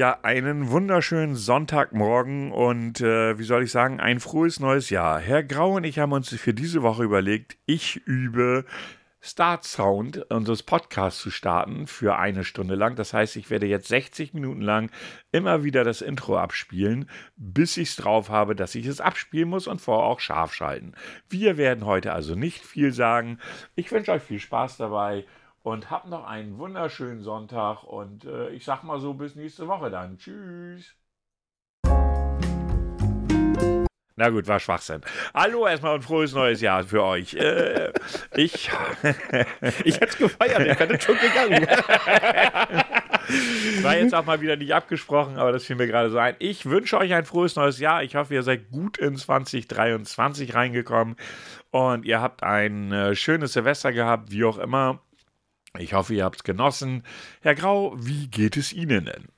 Ja, einen wunderschönen Sonntagmorgen und äh, wie soll ich sagen, ein frohes neues Jahr. Herr Grau und ich haben uns für diese Woche überlegt, ich übe Start Sound unseres Podcasts zu starten für eine Stunde lang. Das heißt, ich werde jetzt 60 Minuten lang immer wieder das Intro abspielen, bis ich es drauf habe, dass ich es abspielen muss und vorher auch scharf schalten. Wir werden heute also nicht viel sagen. Ich wünsche euch viel Spaß dabei und habt noch einen wunderschönen Sonntag und äh, ich sag mal so bis nächste Woche dann. Tschüss. Na gut, war Schwachsinn. Hallo erstmal und frohes neues Jahr für euch. Äh, ich ich hätte es gefeiert, ich hätte schon gegangen. War jetzt auch mal wieder nicht abgesprochen, aber das fiel mir gerade so ein. Ich wünsche euch ein frohes neues Jahr. Ich hoffe, ihr seid gut in 2023 reingekommen und ihr habt ein äh, schönes Silvester gehabt, wie auch immer. Ich hoffe, ihr habt es genossen. Herr Grau, wie geht es Ihnen denn?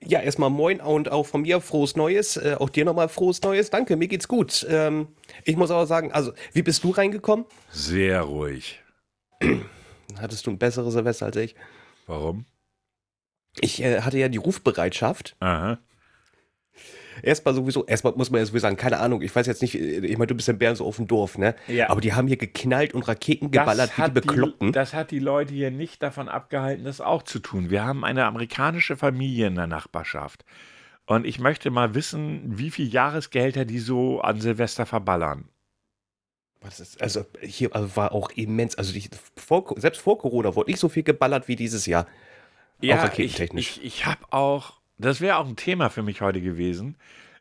Ja, erstmal moin und auch von mir frohes Neues. Äh, auch dir nochmal frohes Neues. Danke, mir geht's gut. Ähm, ich muss aber sagen, also, wie bist du reingekommen? Sehr ruhig. Hattest du ein besseres Silvester als ich? Warum? Ich äh, hatte ja die Rufbereitschaft. Aha erstmal sowieso, erstmal muss man ja sowieso sagen, keine Ahnung, ich weiß jetzt nicht, ich meine, du bist in Bern so auf dem Dorf, ne? Ja. Aber die haben hier geknallt und Raketen geballert wie die Bekloppten. Die, das hat die Leute hier nicht davon abgehalten, das auch zu tun. Wir haben eine amerikanische Familie in der Nachbarschaft. Und ich möchte mal wissen, wie viele Jahresgehälter die so an Silvester verballern. Ist, also hier also war auch immens. Also die, vor, selbst vor Corona wurde nicht so viel geballert wie dieses Jahr. Ja, auch raketentechnisch. Ich, ich, ich habe auch das wäre auch ein Thema für mich heute gewesen.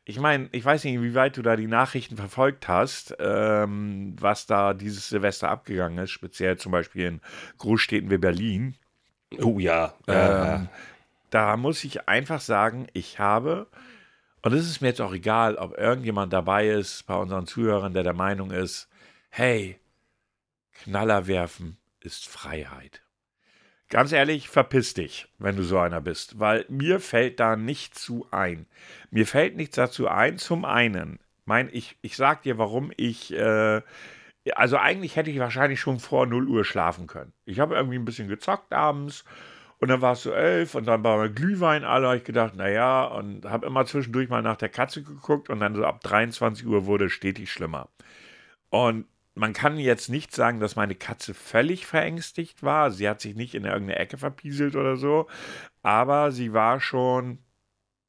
Ich meine, ich weiß nicht, wie weit du da die Nachrichten verfolgt hast, ähm, was da dieses Silvester abgegangen ist, speziell zum Beispiel in Großstädten wie Berlin. Oh ja. Ähm, da muss ich einfach sagen, ich habe, und es ist mir jetzt auch egal, ob irgendjemand dabei ist bei unseren Zuhörern, der der Meinung ist, hey, Knaller werfen ist Freiheit. Ganz ehrlich, verpiss dich, wenn du so einer bist, weil mir fällt da nichts zu ein. Mir fällt nichts dazu ein. Zum einen, mein, ich, ich sag dir, warum ich, äh, also eigentlich hätte ich wahrscheinlich schon vor 0 Uhr schlafen können. Ich habe irgendwie ein bisschen gezockt abends und dann war es so elf und dann war mein Glühwein alle. habe ich gedacht, naja, und habe immer zwischendurch mal nach der Katze geguckt und dann so ab 23 Uhr wurde es stetig schlimmer. Und man kann jetzt nicht sagen, dass meine Katze völlig verängstigt war. Sie hat sich nicht in irgendeine Ecke verpieselt oder so, aber sie war schon,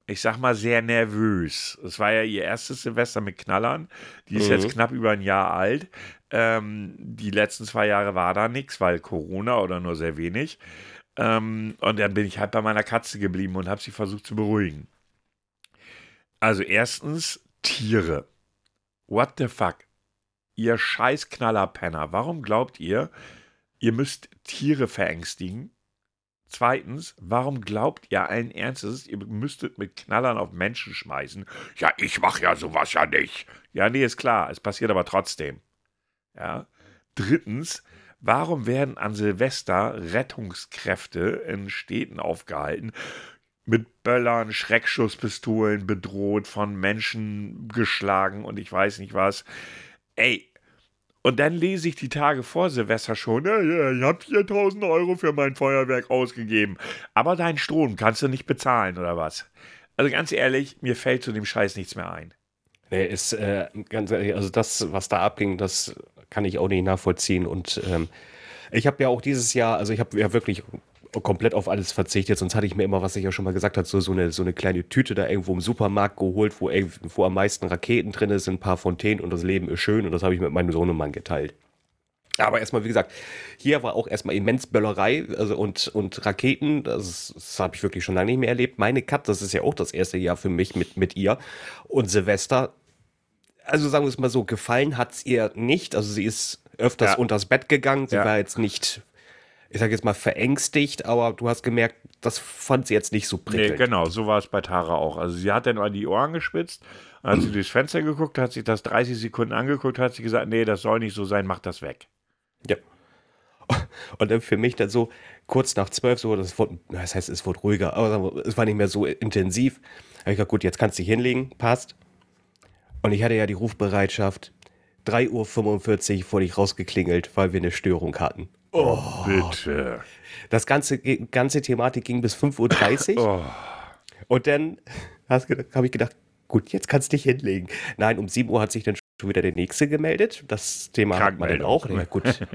ich sag mal, sehr nervös. Es war ja ihr erstes Silvester mit Knallern. Die ist mhm. jetzt knapp über ein Jahr alt. Ähm, die letzten zwei Jahre war da nichts, weil Corona oder nur sehr wenig. Ähm, und dann bin ich halt bei meiner Katze geblieben und habe sie versucht zu beruhigen. Also erstens Tiere. What the fuck? Ihr scheiß Knallerpenner, warum glaubt ihr, ihr müsst Tiere verängstigen? Zweitens, warum glaubt ihr allen Ernstes, ihr müsstet mit Knallern auf Menschen schmeißen? Ja, ich mach ja sowas ja nicht. Ja, nee, ist klar, es passiert aber trotzdem. Ja. Drittens, warum werden an Silvester Rettungskräfte in Städten aufgehalten? Mit Böllern, Schreckschusspistolen bedroht, von Menschen geschlagen und ich weiß nicht was. Ey, und dann lese ich die Tage vor Silvester schon, ja, ja, ich habe 4000 Euro für mein Feuerwerk ausgegeben. Aber deinen Strom kannst du nicht bezahlen, oder was? Also ganz ehrlich, mir fällt zu dem Scheiß nichts mehr ein. Nee, ist äh, ganz ehrlich, also das, was da abging, das kann ich auch nicht nachvollziehen. Und ähm, ich habe ja auch dieses Jahr, also ich habe ja wirklich komplett auf alles verzichtet, sonst hatte ich mir immer, was ich ja schon mal gesagt habe, so, so, eine, so eine kleine Tüte da irgendwo im Supermarkt geholt, wo, wo am meisten Raketen drin sind, ein paar Fontänen und das Leben ist schön und das habe ich mit meinem Sohn und Mann geteilt. Aber erstmal, wie gesagt, hier war auch erstmal immens Böllerei also und, und Raketen. Das, das habe ich wirklich schon lange nicht mehr erlebt. Meine Kat, das ist ja auch das erste Jahr für mich mit, mit ihr. Und Silvester, also sagen wir es mal so, gefallen hat es ihr nicht. Also sie ist öfters ja. unters Bett gegangen. Sie ja. war jetzt nicht ich sage jetzt mal, verängstigt, aber du hast gemerkt, das fand sie jetzt nicht so prickelnd. Nee, genau, so war es bei Tara auch. Also sie hat dann an die Ohren gespitzt, als sie durchs Fenster geguckt hat, sich das 30 Sekunden angeguckt, hat sie gesagt, nee, das soll nicht so sein, mach das weg. Ja. Und dann für mich dann so kurz nach zwölf, so, das, wurde, das heißt, es wurde ruhiger, aber es war nicht mehr so intensiv. Da habe ich gesagt, gut, jetzt kannst du dich hinlegen, passt. Und ich hatte ja die Rufbereitschaft. 3.45 Uhr wurde ich rausgeklingelt, weil wir eine Störung hatten. Oh, bitte. Das ganze, ganze Thematik ging bis 5.30 Uhr. Oh. Und dann habe ich gedacht, gut, jetzt kannst du dich hinlegen. Nein, um 7 Uhr hat sich dann schon wieder der Nächste gemeldet. Das Thema hat man dann auch. Ja, gut.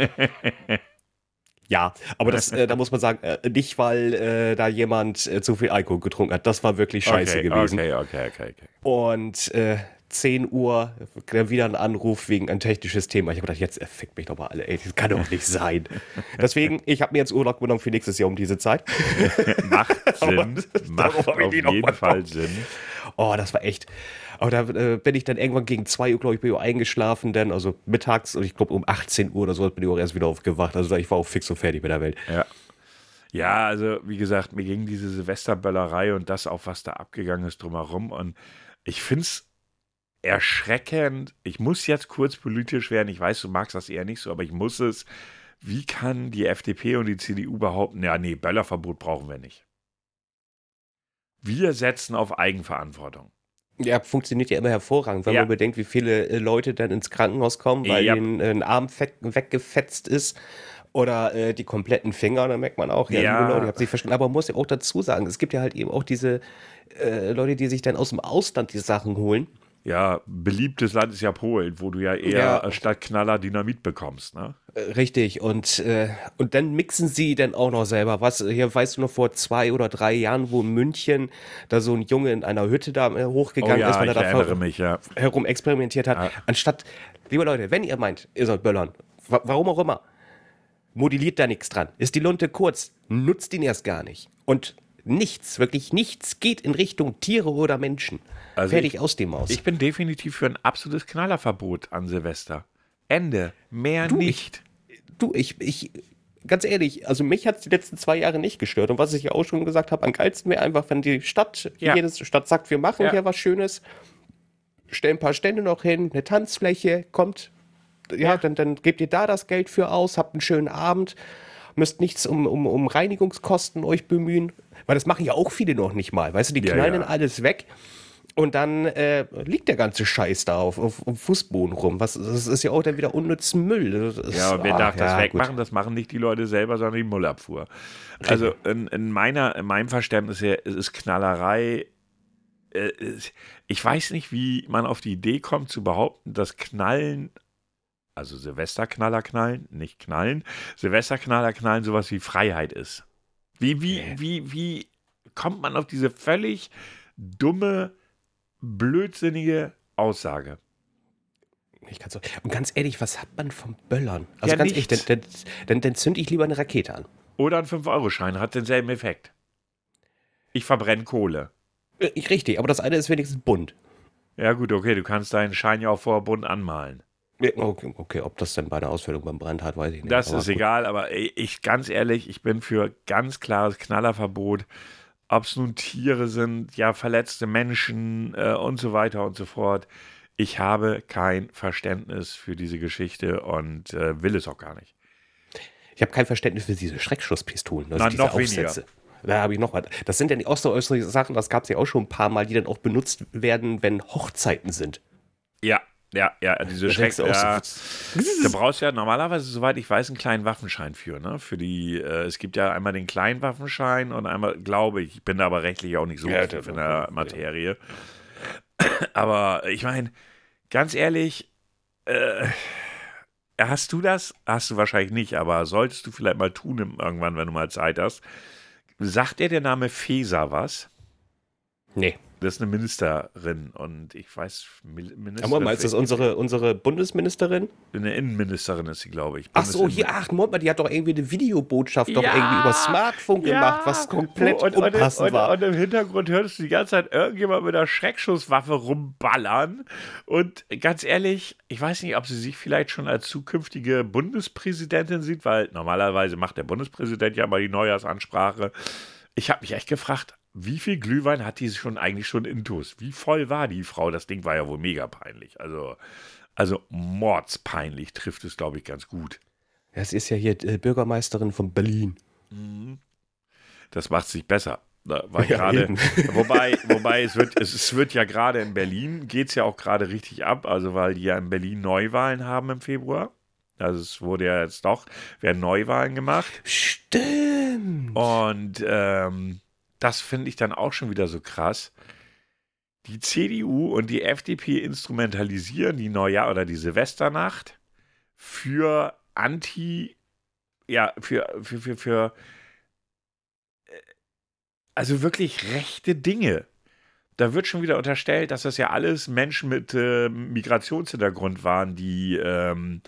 Ja, aber das, äh, da muss man sagen, äh, nicht, weil äh, da jemand äh, zu viel Alkohol getrunken hat. Das war wirklich scheiße okay, gewesen. Okay, okay, okay, okay. Und äh, 10 Uhr wieder ein Anruf wegen ein technisches Thema. Ich habe gedacht, jetzt fickt mich doch mal alle, ey, das kann doch nicht sein. Deswegen, ich habe mir jetzt Urlaub genommen für nächstes Jahr um diese Zeit. Macht Sinn. Macht auf jeden Fall Sinn. Oh, das war echt. Aber da äh, bin ich dann irgendwann gegen 2 Uhr, glaube ich, bin ich eingeschlafen, dann, also mittags und ich glaube um 18 Uhr oder so bin ich auch erst wieder aufgewacht. Also ich war auch fix und fertig mit der Welt. Ja. Ja, also wie gesagt, mir ging diese Silvesterböllerei und das auch, was da abgegangen ist, drumherum. Und ich finde es erschreckend. Ich muss jetzt kurz politisch werden. Ich weiß, du magst das eher nicht so, aber ich muss es. Wie kann die FDP und die CDU behaupten, ja, nee, Böllerverbot brauchen wir nicht? Wir setzen auf Eigenverantwortung. Ja, funktioniert ja immer hervorragend, wenn ja. man bedenkt, wie viele äh, Leute dann ins Krankenhaus kommen, weil ja. ihnen ein Arm weggefetzt ist oder äh, die kompletten Finger, da merkt man auch, ja, ja. Leute, ich habe sich verstanden. Aber man muss ja auch dazu sagen, es gibt ja halt eben auch diese äh, Leute, die sich dann aus dem Ausland die Sachen holen. Ja, beliebtes Land ist ja Polen, wo du ja eher ja. statt Knaller Dynamit bekommst, ne? Äh, richtig, und, äh, und dann mixen sie dann auch noch selber. Was, hier weißt du noch vor zwei oder drei Jahren, wo in München da so ein Junge in einer Hütte da äh, hochgegangen oh ja, ist, weil er da mich, ja. herum experimentiert hat. Ja. Anstatt, liebe Leute, wenn ihr meint, ihr sollt böllern, warum auch immer, modelliert da nichts dran. Ist die Lunte kurz, nutzt ihn erst gar nicht. Und nichts, wirklich nichts geht in Richtung Tiere oder Menschen. Also Fertig ich, aus dem Maus. Ich bin definitiv für ein absolutes Knallerverbot an Silvester. Ende. Mehr du, nicht. Ich, du, ich, ich, ganz ehrlich, also mich hat es die letzten zwei Jahre nicht gestört. Und was ich ja auch schon gesagt habe, am geilsten wäre einfach, wenn die Stadt, ja. jede Stadt sagt, wir machen ja. hier was Schönes, stellen ein paar Stände noch hin, eine Tanzfläche, kommt, ja, ja. Dann, dann gebt ihr da das Geld für aus, habt einen schönen Abend, müsst nichts um, um, um Reinigungskosten euch bemühen, weil das machen ja auch viele noch nicht mal. Weißt du, die knallen ja, ja. alles weg. Und dann äh, liegt der ganze Scheiß da auf, auf, auf, Fußboden rum. Was, das ist ja auch dann wieder unnützen Müll. Das, ja, und wer darf das ja, wegmachen? Gut. Das machen nicht die Leute selber, sondern die Müllabfuhr. Also in, in, meiner, in meinem Verständnis her ist Knallerei. Äh, ich weiß nicht, wie man auf die Idee kommt, zu behaupten, dass Knallen also Silvesterknaller knallen, nicht knallen, Silvesterknaller knallen sowas wie Freiheit ist. Wie, wie, wie, wie kommt man auf diese völlig dumme, blödsinnige Aussage? Ich kann so. Und ganz ehrlich, was hat man vom Böllern? Also ja, ganz nichts. ehrlich, dann, dann, dann zünde ich lieber eine Rakete an. Oder ein 5-Euro-Schein hat denselben Effekt. Ich verbrenne Kohle. Äh, richtig, aber das eine ist wenigstens bunt. Ja, gut, okay, du kannst deinen Schein ja auch vorher bunt anmalen. Okay, okay, ob das denn bei der Ausführung beim Brand hat, weiß ich nicht. Das aber ist gut. egal, aber ich ganz ehrlich, ich bin für ganz klares Knallerverbot. Ob es nun Tiere sind, ja, verletzte Menschen äh, und so weiter und so fort. Ich habe kein Verständnis für diese Geschichte und äh, will es auch gar nicht. Ich habe kein Verständnis für diese Schreckschusspistolen, also Nein, diese noch Aufsätze. Weniger. Da habe ich noch was. Das sind ja die osteräußere Sachen, das gab es ja auch schon ein paar Mal, die dann auch benutzt werden, wenn Hochzeiten sind. Ja, ja, ja, diese Schreck. Ja, da brauchst du ja normalerweise, soweit ich weiß, einen kleinen Waffenschein für, ne? Für die, äh, es gibt ja einmal den kleinen Waffenschein und einmal, glaube ich, ich bin da aber rechtlich auch nicht so ja, in der Materie. Ja. Aber ich meine, ganz ehrlich, äh, hast du das? Hast du wahrscheinlich nicht, aber solltest du vielleicht mal tun irgendwann, wenn du mal Zeit hast. Sagt dir der Name Feser was? Nee. Das ist eine Ministerin und ich weiß, Ministerin. Aber mal, ist das unsere, unsere Bundesministerin? Eine Innenministerin ist sie, glaube ich. Ach so, hier, ach, Moment mal, die hat doch irgendwie eine Videobotschaft ja, doch irgendwie über Smartphone ja, gemacht, was komplett und, unpassend und, war. Und, und, im Hintergrund hörst du die ganze Zeit irgendjemand mit einer Schreckschusswaffe rumballern. Und ganz ehrlich, ich weiß nicht, ob sie sich vielleicht schon als zukünftige Bundespräsidentin sieht, weil normalerweise macht der Bundespräsident ja mal die Neujahrsansprache. Ich habe mich echt gefragt, wie viel Glühwein hat die schon eigentlich schon intus? Wie voll war die Frau? Das Ding war ja wohl mega peinlich. Also, also mordspeinlich trifft es, glaube ich, ganz gut. Es ist ja hier äh, Bürgermeisterin von Berlin. Mhm. Das macht sich besser. Da war ja, gerade, wobei, wobei es wird, es, es wird ja gerade in Berlin, geht es ja auch gerade richtig ab, also weil die ja in Berlin Neuwahlen haben im Februar. Also es wurde ja jetzt doch, werden Neuwahlen gemacht. Stimmt. Und ähm, das finde ich dann auch schon wieder so krass, die CDU und die FDP instrumentalisieren die Neujahr- oder die Silvesternacht für Anti, ja, für, für, für, für äh, also wirklich rechte Dinge. Da wird schon wieder unterstellt, dass das ja alles Menschen mit äh, Migrationshintergrund waren, die ähm,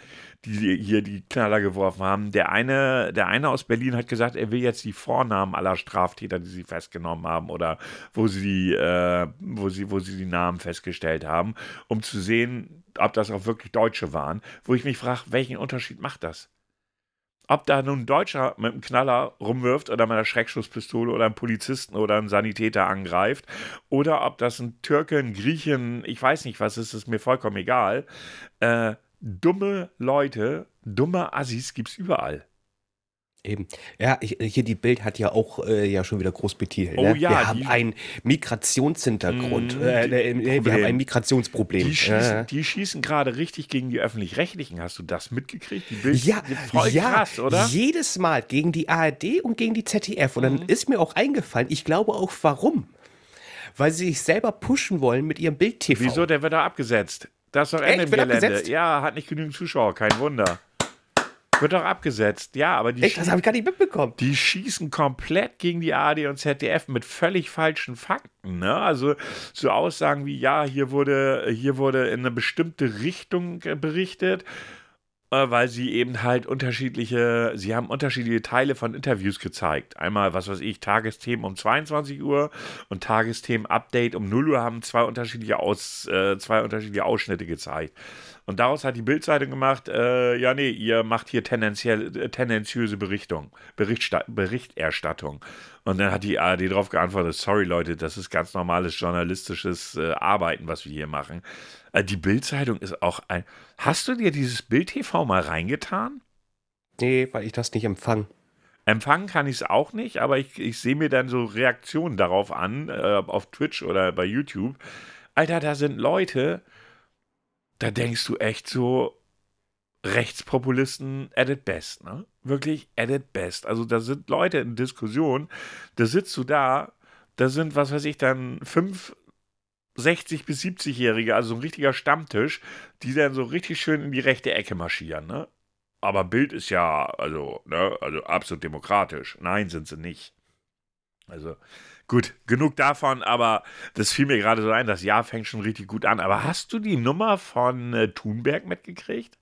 die hier die Knaller geworfen haben. Der eine, der eine aus Berlin hat gesagt, er will jetzt die Vornamen aller Straftäter, die sie festgenommen haben oder wo sie, äh, wo sie, wo sie die Namen festgestellt haben, um zu sehen, ob das auch wirklich Deutsche waren. Wo ich mich frage, welchen Unterschied macht das? Ob da nun ein Deutscher mit einem Knaller rumwirft oder mit einer Schreckschusspistole oder einen Polizisten oder einen Sanitäter angreift oder ob das ein Türke, ein Griechen, ich weiß nicht was ist, ist mir vollkommen egal. Äh, dumme Leute, dumme Assis gibt es überall. Eben. Ja, hier die Bild hat ja auch äh, ja schon wieder groß betitelt. Oh ne? ja, wir haben einen Migrationshintergrund. Mm, äh, äh, wir haben ein Migrationsproblem. Die schießen, Ja. schießen gerade richtig gegen die Öffentlich-Rechtlichen. Hast du das mitgekriegt? Die Bild Ja, voll ja, krass, oder? jedes Mal gegen die ARD und gegen die ZDF. Und dann Mhm. ist mir auch eingefallen, ich glaube auch warum. Weil sie sich selber pushen wollen mit ihrem Bild-TV. Wieso? Der wird da abgesetzt. Das ist doch Echt? Ende im Wird Gelände. abgesetzt? Ja, hat nicht genügend Zuschauer, kein Wunder. Wird doch abgesetzt. Ja, aber die, Echt, das habe ich gar nicht mitbekommen. die schießen komplett gegen die ARD und ZDF mit völlig falschen Fakten. Ne? Also so Aussagen wie, ja, hier wurde, hier wurde in eine bestimmte Richtung berichtet, äh, weil sie eben halt unterschiedliche, sie haben unterschiedliche Teile von Interviews gezeigt. Einmal, was weiß ich, Tagesthemen um 22 Uhr und Tagesthemen-Update um 0 Uhr haben zwei unterschiedliche, Aus, äh, zwei unterschiedliche Ausschnitte gezeigt. Und daraus hat die Bildzeitung gemacht, äh, ja, nee, ihr macht hier tendenziell, äh, tendenziöse Berichtung, Berichterstattung. Und dann hat die ARD darauf geantwortet, sorry Leute, das ist ganz normales journalistisches äh, Arbeiten, was wir hier machen. Äh, die Bildzeitung ist auch ein... Hast du dir dieses Bild-TV mal reingetan? Nee, weil ich das nicht empfange. Empfangen kann ich es auch nicht, aber ich, ich sehe mir dann so Reaktionen darauf an, äh, auf Twitch oder bei YouTube. Alter, da sind Leute, da denkst du echt so, Rechtspopulisten at it best, ne? Wirklich at it best. Also da sind Leute in Diskussion, da sitzt du da, da sind, was weiß ich, dann fünf 60 bis 70-Jährige, also so ein richtiger Stammtisch, die dann so richtig schön in die rechte Ecke marschieren, ne? Aber Bild ist ja, also, ne, also absolut demokratisch. Nein, sind sie nicht. Also, gut, genug davon, aber das fiel mir gerade so ein, das Jahr fängt schon richtig gut an. Aber hast du die Nummer von äh, Thunberg mitgekriegt?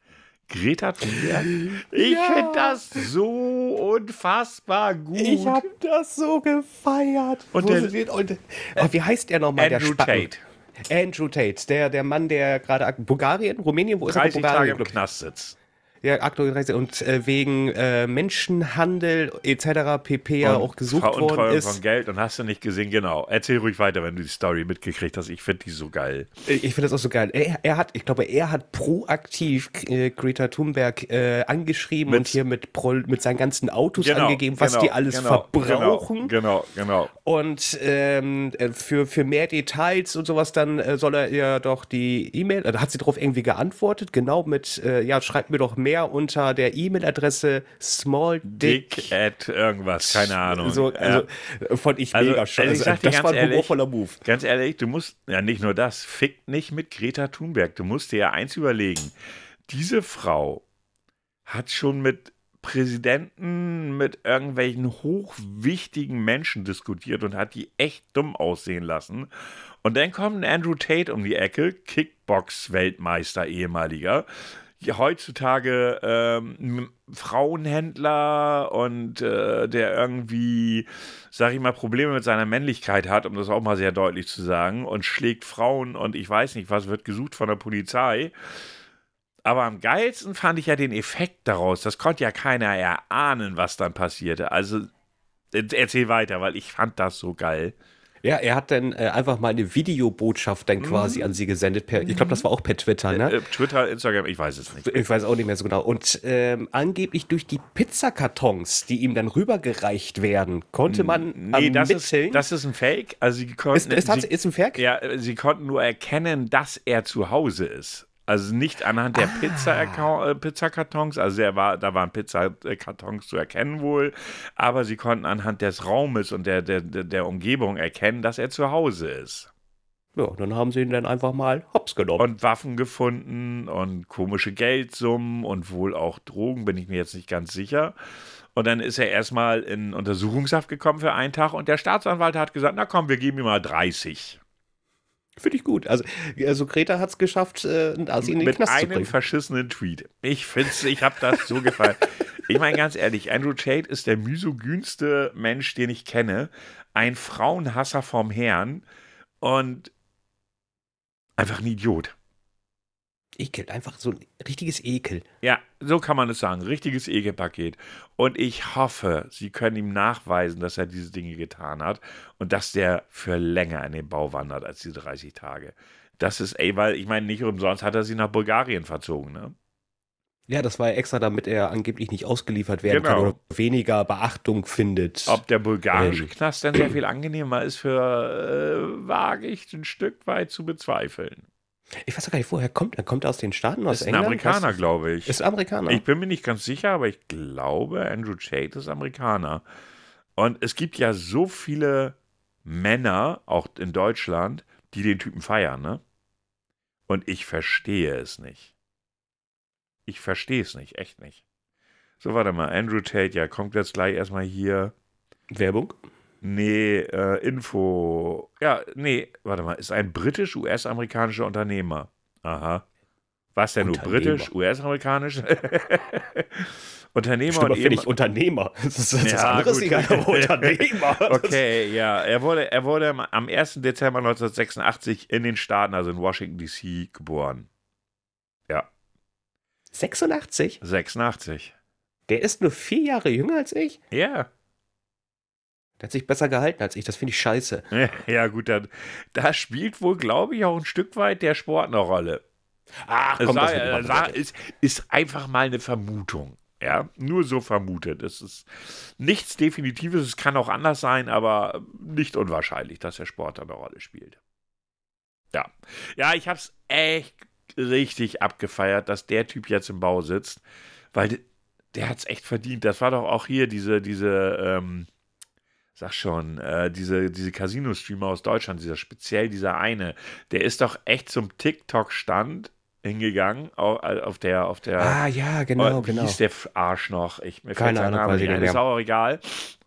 Greta Thunberg? Ich Ja. finde das so unfassbar gut. Ich habe das so gefeiert. Und der- den- und, oh, wie heißt der nochmal? Andrew der Spacken? Tate. Andrew Tate, der, der Mann, der gerade Bulgarien, Rumänien, wo ist er? 30 Tage Bulgarien, im Knast sitzt. Ja, aktuell 30 und äh, wegen äh, Menschenhandel etc. pp. ja auch gesucht Veruntreuung worden ist. von Geld und hast du nicht gesehen, genau. Erzähl ruhig weiter, wenn du die Story mitgekriegt hast. Ich finde die so geil. Ich finde das auch so geil. Er, er hat, ich glaube, er hat proaktiv äh, Greta Thunberg äh, angeschrieben Mit- und hier mit, Prol, mit seinen ganzen Autos Genau, angegeben, was genau, die alles genau, verbrauchen. Genau, genau. Und ähm, äh, für, für mehr Details und sowas, dann äh, soll er ihr doch die E-Mail, da hat sie darauf irgendwie geantwortet, genau mit, ja, schreibt mir doch mehr unter der E-Mail-Adresse small dick. At irgendwas, keine Ahnung. So, also Ja. fand ich Also, mega schön. also Also, das war ein ehrlich, humorvoller Move. Ganz ehrlich, du musst, ja nicht nur das, fickt nicht mit Greta Thunberg. Du musst dir ja eins überlegen. Diese Frau hat schon mit Präsidenten, mit irgendwelchen hochwichtigen Menschen diskutiert und hat die echt dumm aussehen lassen. Und dann kommt ein Andrew Tate um die Ecke, Kickbox-Weltmeister, ehemaliger. Heutzutage ähm, Frauenhändler und äh, der irgendwie, sag ich mal, Probleme mit seiner Männlichkeit hat, um das auch mal sehr deutlich zu sagen, und schlägt Frauen und ich weiß nicht was, wird gesucht von der Polizei. Aber am geilsten fand ich ja den Effekt daraus. Das konnte ja keiner erahnen, was dann passierte. Also äh, erzähl weiter, weil ich fand das so geil. Ja, er hat dann äh, einfach mal eine Videobotschaft dann quasi an sie gesendet. Per, ich glaube, das war auch per Twitter, ne? Mhm. Äh, Twitter, Instagram, ich weiß es nicht. Ich weiß auch nicht mehr so genau. Und ähm, angeblich durch die Pizzakartons, die ihm dann rübergereicht werden, konnte man Nee, das ist, das ist ein Fake. Also sie konnten, ist, ist, sie, ist ein Fact? ja, sie konnten nur erkennen, dass er zu Hause ist. Also nicht anhand der Ah. Äh, Pizzakartons, also war, da waren Pizzakartons zu erkennen wohl, aber sie konnten anhand des Raumes und der, der, der der Umgebung erkennen, dass er zu Hause ist. Ja, dann haben sie ihn dann einfach mal hops genommen. Und Waffen gefunden und komische Geldsummen und wohl auch Drogen, bin ich mir jetzt nicht ganz sicher. Und dann ist er erstmal in Untersuchungshaft gekommen für einen Tag und der Staatsanwalt hat gesagt, na komm, wir geben ihm mal 30. Finde ich gut. Also, also Greta hat es geschafft, äh, Nazi in den mit Knast zu einem bringen. verschissenen Tweet. Ich find's, ich habe das so gefallen. Ich meine ganz ehrlich, Andrew Tate ist der misogynste Mensch, den ich kenne. Ein Frauenhasser vom Herrn und einfach ein Idiot. Ekel, einfach so ein richtiges Ekel. Ja, so kann man es sagen. Richtiges Ekelpaket. Und ich hoffe, Sie können ihm nachweisen, dass er diese Dinge getan hat und dass der für länger in den Bau wandert als diese 30 Tage. Das ist, ey, weil ich meine, nicht umsonst hat er sie nach Bulgarien verzogen, ne? Ja, das war ja extra, damit er angeblich nicht ausgeliefert werden kann Genau. oder weniger Beachtung findet. Ob der bulgarische Ähm. Knast dann sehr viel angenehmer ist, für äh, wage ich ein Stück weit zu bezweifeln. Ich weiß doch gar nicht, woher kommt er? Kommt er aus den Staaten, aus Ist ein England? Amerikaner, Weißt du? glaube ich. Ist ein Amerikaner. Ich bin mir nicht ganz sicher, aber ich glaube, Andrew Tate ist Amerikaner. Und es gibt ja so viele Männer, auch in Deutschland, die den Typen feiern, ne? Und ich verstehe es nicht. Ich verstehe es nicht, echt nicht. So, warte mal, Andrew Tate, ja, kommt jetzt gleich erstmal hier. Werbung? Nee, äh, Info. Ja, nee, warte mal, ist ein britisch-US-amerikanischer Unternehmer. Aha. Was denn nur britisch, US-amerikanisch? Unternehmer Stimmt, und eben, ich Unternehmer. Das ist das Ja, andere ist egal, aber Unternehmer. Okay, ja, er wurde, er wurde am- am 1. Dezember 1986 in den Staaten, also in Washington DC, geboren. 86? 86. Der ist nur vier Jahre jünger als ich? Ja. Der hat sich besser gehalten als ich. Das finde ich scheiße. Ja, gut, dann, da spielt wohl, glaube ich, auch ein Stück weit der Sport eine Rolle. Ach, Es komm, das sei- wird äh, ist, ist einfach mal eine Vermutung. Ja, nur so vermutet. Es ist nichts Definitives, es kann auch anders sein, aber nicht unwahrscheinlich, dass der Sport da eine Rolle spielt. Ja. Ja, ich hab's echt richtig abgefeiert, dass der Typ jetzt im Bau sitzt, weil der, der hat's echt verdient. Das war doch auch hier diese, diese, ähm, sag schon, äh, diese, diese Casino-Streamer aus Deutschland, dieser speziell dieser eine, der ist doch echt zum TikTok-Stand hingegangen, auf, auf der, auf der, Ah, ja, genau, Oh, wie genau. hieß der Arsch noch? Ich, mir Keine fällt sein Ahnung, Name nicht ich ein, ist mehr. auch egal.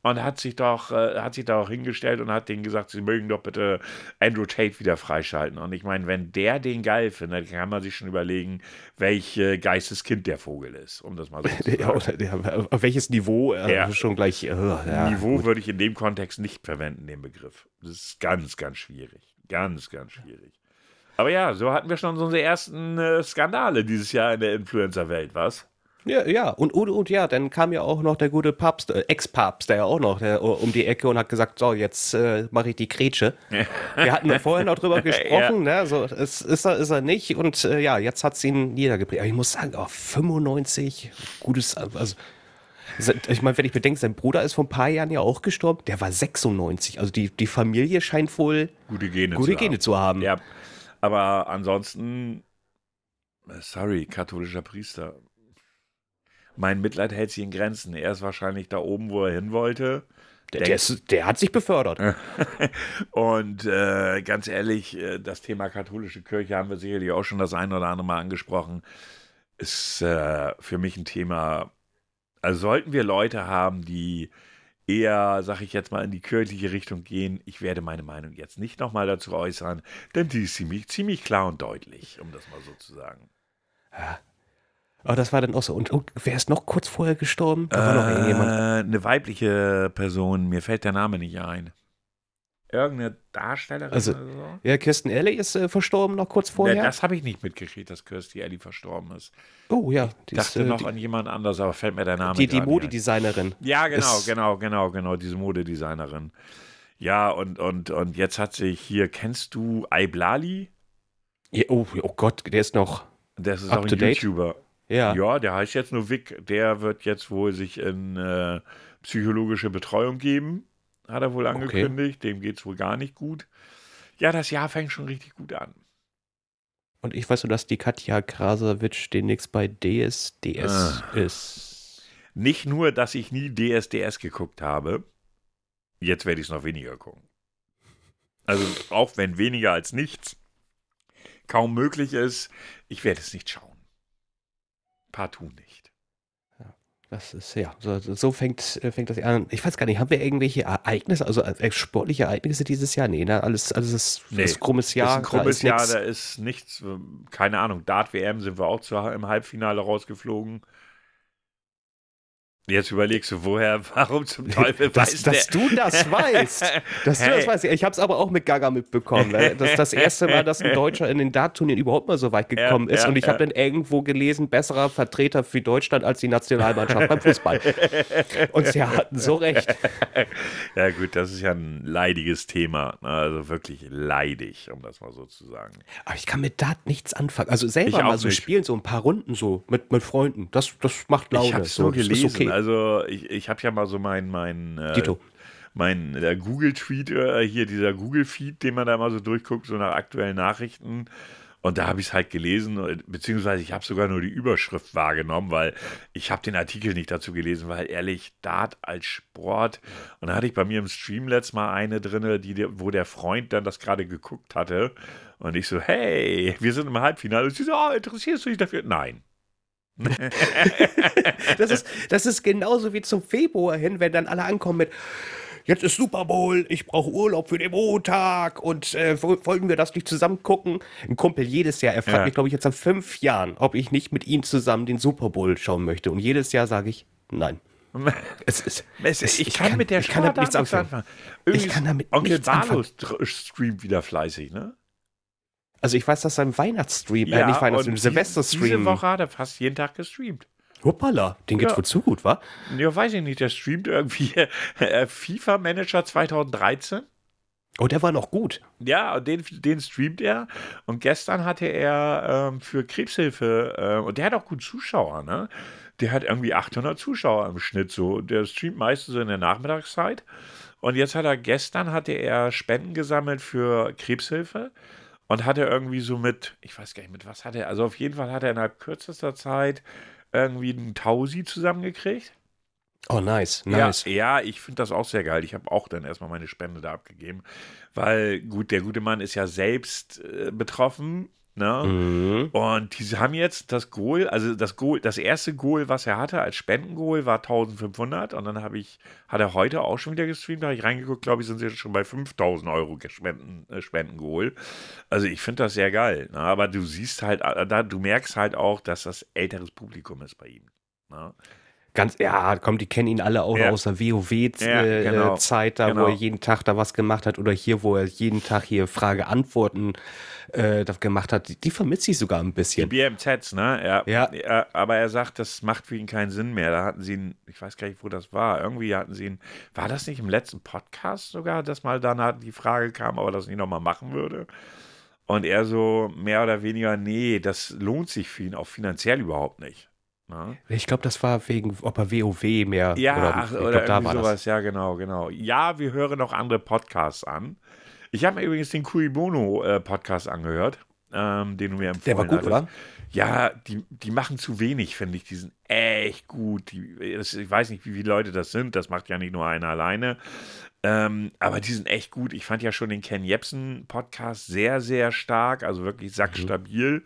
Und hat sich doch, äh, hat sich da auch hingestellt und hat denen gesagt, sie mögen doch bitte Andrew Tate wieder freischalten. Und ich meine, wenn der den geil findet, kann man sich schon überlegen, welch äh, Geisteskind der Vogel ist, um das mal so zu Ja, sagen. oder- ja, auf welches Niveau? Äh, Ja. Schon gleich. Äh, ja, Niveau gut. würde ich in dem Kontext nicht verwenden, den Begriff. Das ist ganz, ganz schwierig. Ganz, ganz schwierig. Aber ja, so hatten wir schon unsere ersten äh, Skandale dieses Jahr in der Influencer-Welt, was? Ja, ja. Und, und, und ja, dann kam ja auch noch der gute Papst, äh, Ex-Papst, der ja auch noch der, um die Ecke und hat gesagt: So, jetzt äh, mache ich die Grätsche. Wir hatten ja vorher noch drüber gesprochen, ne? So, es ist er, ist er nicht. Und äh, ja, jetzt hat es ihn niedergebracht. Aber ich muss sagen, oh, 95, gutes, also. Ich meine, wenn ich bedenke, sein Bruder ist vor ein paar Jahren ja auch gestorben. Der war 96. Also die, die Familie scheint wohl Gute Gene gute zu haben. Gene zu haben. Ja, aber ansonsten, äh, sorry, katholischer Priester. Mein Mitleid hält sich in Grenzen. Er ist wahrscheinlich da oben, wo er hin wollte. Der, der, ist, der hat sich befördert. Und äh, ganz ehrlich, äh, das Thema katholische Kirche haben wir sicherlich auch schon das ein oder andere Mal angesprochen. Ist äh, für mich ein Thema. Also sollten wir Leute haben, die eher, sag ich jetzt mal, in die kirchliche Richtung gehen. Ich werde meine Meinung jetzt nicht nochmal dazu äußern, denn die ist ziemlich, ziemlich klar und deutlich, um das mal so zu sagen. Aber das war dann auch so. Und, und wer ist noch kurz vorher gestorben? Da war noch irgendjemand. Äh, eine weibliche Person, mir fällt der Name nicht ein. Irgendeine Darstellerin Also, oder so? Ja, Kirsten Alley ist äh, verstorben noch kurz vorher. das habe ich nicht mitgekriegt, dass Kirstie Alley verstorben ist. oh ja, die, Ich ist, dachte äh, noch die, an jemand anders, aber fällt mir der Name die, die nicht ein. Modedesignerin. Ja, genau, ist- genau, genau, genau, diese Modedesignerin. Ja, und, und, und jetzt hat sich hier, kennst du Iblali? Ja, oh, oh Gott, der ist noch. Das ist auch ein date? YouTuber. Ja. Ja, der heißt jetzt nur Vic. Der wird jetzt wohl sich in äh, psychologische Betreuung geben. Hat er wohl angekündigt. Dem geht es wohl gar nicht gut. Ja, das Jahr fängt schon richtig gut an. Und ich weiß nur, dass die Katja Krasowitsch demnächst bei DSDS ah. ist. Nicht nur, dass ich nie DSDS geguckt habe, jetzt werde ich es noch weniger gucken. Also auch wenn weniger als nichts kaum möglich ist, ich werde es nicht schauen. Partout nicht. Das ist, ja, so, so fängt, äh, fängt das an. Ich weiß gar nicht, haben wir irgendwelche Ereignisse, also äh, sportliche Ereignisse dieses Jahr? Nee, ne? Alles, alles ist, nee, ist krummes Jahr. Ist ein krummes da Jahr, da ist nichts, keine Ahnung, Dart-WM sind wir auch zu, im Halbfinale rausgeflogen. Jetzt überlegst du, woher, warum zum Teufel dass, weiß dass du das weißt. Dass hey. du das weißt. Ich habe es aber auch mit Gaga mitbekommen. Ne? Das ist das erste Mal, dass ein Deutscher in den Dart-Turnieren überhaupt mal so weit gekommen ja, ist. Ja, und ich ja. habe dann irgendwo gelesen, besserer Vertreter für Deutschland als die Nationalmannschaft beim Fußball. Und sie hatten so recht. Ja gut, das ist ja ein leidiges Thema. Ne? Also wirklich leidig, um das mal so zu sagen. Aber ich kann mit Dart nichts anfangen. Also selber mal so nicht. spielen, so ein paar Runden so mit, mit Freunden. Das, das macht Laune. Ich habe so, gelesen. Okay. Also ich, ich habe ja mal so mein, mein, äh, mein der Google-Tweet, äh, hier dieser Google-Feed, den man da mal so durchguckt, so nach aktuellen Nachrichten. Und da habe ich es halt gelesen, beziehungsweise ich habe sogar nur die Überschrift wahrgenommen, weil ich habe den Artikel nicht dazu gelesen, weil ehrlich, Dart als Sport. Und da hatte ich bei mir im Stream letztes Mal eine drin, die, wo der Freund dann das gerade geguckt hatte. Und ich so, hey, wir sind im Halbfinale. Und sie so, oh, interessierst du dich dafür? Nein. das, ist, das ist genauso wie zum Februar hin, wenn dann alle ankommen mit jetzt ist Super Bowl, ich brauche Urlaub für den Montag und äh, wollten wir das nicht zusammen gucken? Ein Kumpel jedes Jahr, er fragt ja. mich, glaube ich, jetzt seit fünf Jahren, ob ich nicht mit ihm zusammen den Super Bowl schauen möchte. Und jedes Jahr sage ich, nein. Es ist, es, es, ich, ich, kann, mit der ich kann damit nichts anfangen. Ich kann damit Onkel nichts anfangen. streamt wieder fleißig, ne? Also ich weiß, dass sein Weihnachtsstream, äh, ja, äh, nicht Weihnachtsstream, Silvesterstream. Diese Woche hat er fast jeden Tag gestreamt. Hoppala, den geht's ja. wohl zu gut, wa? Ja, weiß ich nicht. Der streamt irgendwie äh, FIFA Manager 2013. Oh, der war noch gut. Ja, den, den streamt er. Und gestern hatte er ähm, für Krebshilfe, äh, und der hat auch gut Zuschauer, ne? Der hat irgendwie 800 Zuschauer im Schnitt so. Der streamt meistens so in der Nachmittagszeit. Und jetzt hat er, gestern hatte er Spenden gesammelt für Krebshilfe und hatte irgendwie so mit, ich weiß gar nicht, mit was hat er, also auf jeden Fall hat er innerhalb kürzester Zeit irgendwie einen Tausi zusammengekriegt. Oh, nice, nice. Ja, ja ich finde das auch sehr geil. Ich habe auch dann erstmal meine Spende da abgegeben, weil gut, der gute Mann ist ja selbst äh, betroffen Ne? Mhm. Und die haben jetzt das Goal, also das Goal, das erste Goal, was er hatte als Spendengoal, war 1500. Und dann habe ich, hat er heute auch schon wieder gestreamt, da habe ich reingeguckt, glaube ich, sind sie jetzt schon bei 5000 Euro Spenden, äh, Spendengoal. Also ich finde das sehr geil. Ne? Aber du siehst halt, äh, da, du merkst halt auch, dass das älteres Publikum ist bei ihm. Ne? Ganz, ja, kommt, die kennen ihn alle auch ja. aus der WoW-Zeit, ja, äh, genau. da genau. wo er jeden Tag da was gemacht hat oder hier, wo er jeden Tag hier Frage-Antworten äh, gemacht hat. Die, die vermisse ich sogar ein bisschen. Die BMZs, ne? Ja. ja. ja. Aber er sagt, das macht für ihn keinen Sinn mehr. Da hatten sie ihn, ich weiß gar nicht, wo das war. Irgendwie hatten sie ihn, war das nicht im letzten Podcast sogar, dass mal danach die Frage kam, ob er das nicht nochmal machen würde? Und er so mehr oder weniger, nee, das lohnt sich für ihn auch finanziell überhaupt nicht. Na? Ich glaube, das war wegen, ob er WoW mehr. Ja, oder, ach, oder glaub, da war sowas. Das. Ja, genau, genau. Ja, wir hören noch andere Podcasts an. Ich habe mir übrigens den Cui Bono äh, Podcast angehört, ähm, den du mir empfohlen Der war gut, hattest. oder? Ja, die, die machen zu wenig, finde ich. Die sind echt gut. Die, das, ich weiß nicht, wie viele Leute das sind. Das macht ja nicht nur einer alleine. Ähm, aber die sind echt gut. Ich fand ja schon den Ken Jebsen Podcast sehr, sehr stark. Also wirklich sackstabil. Mhm.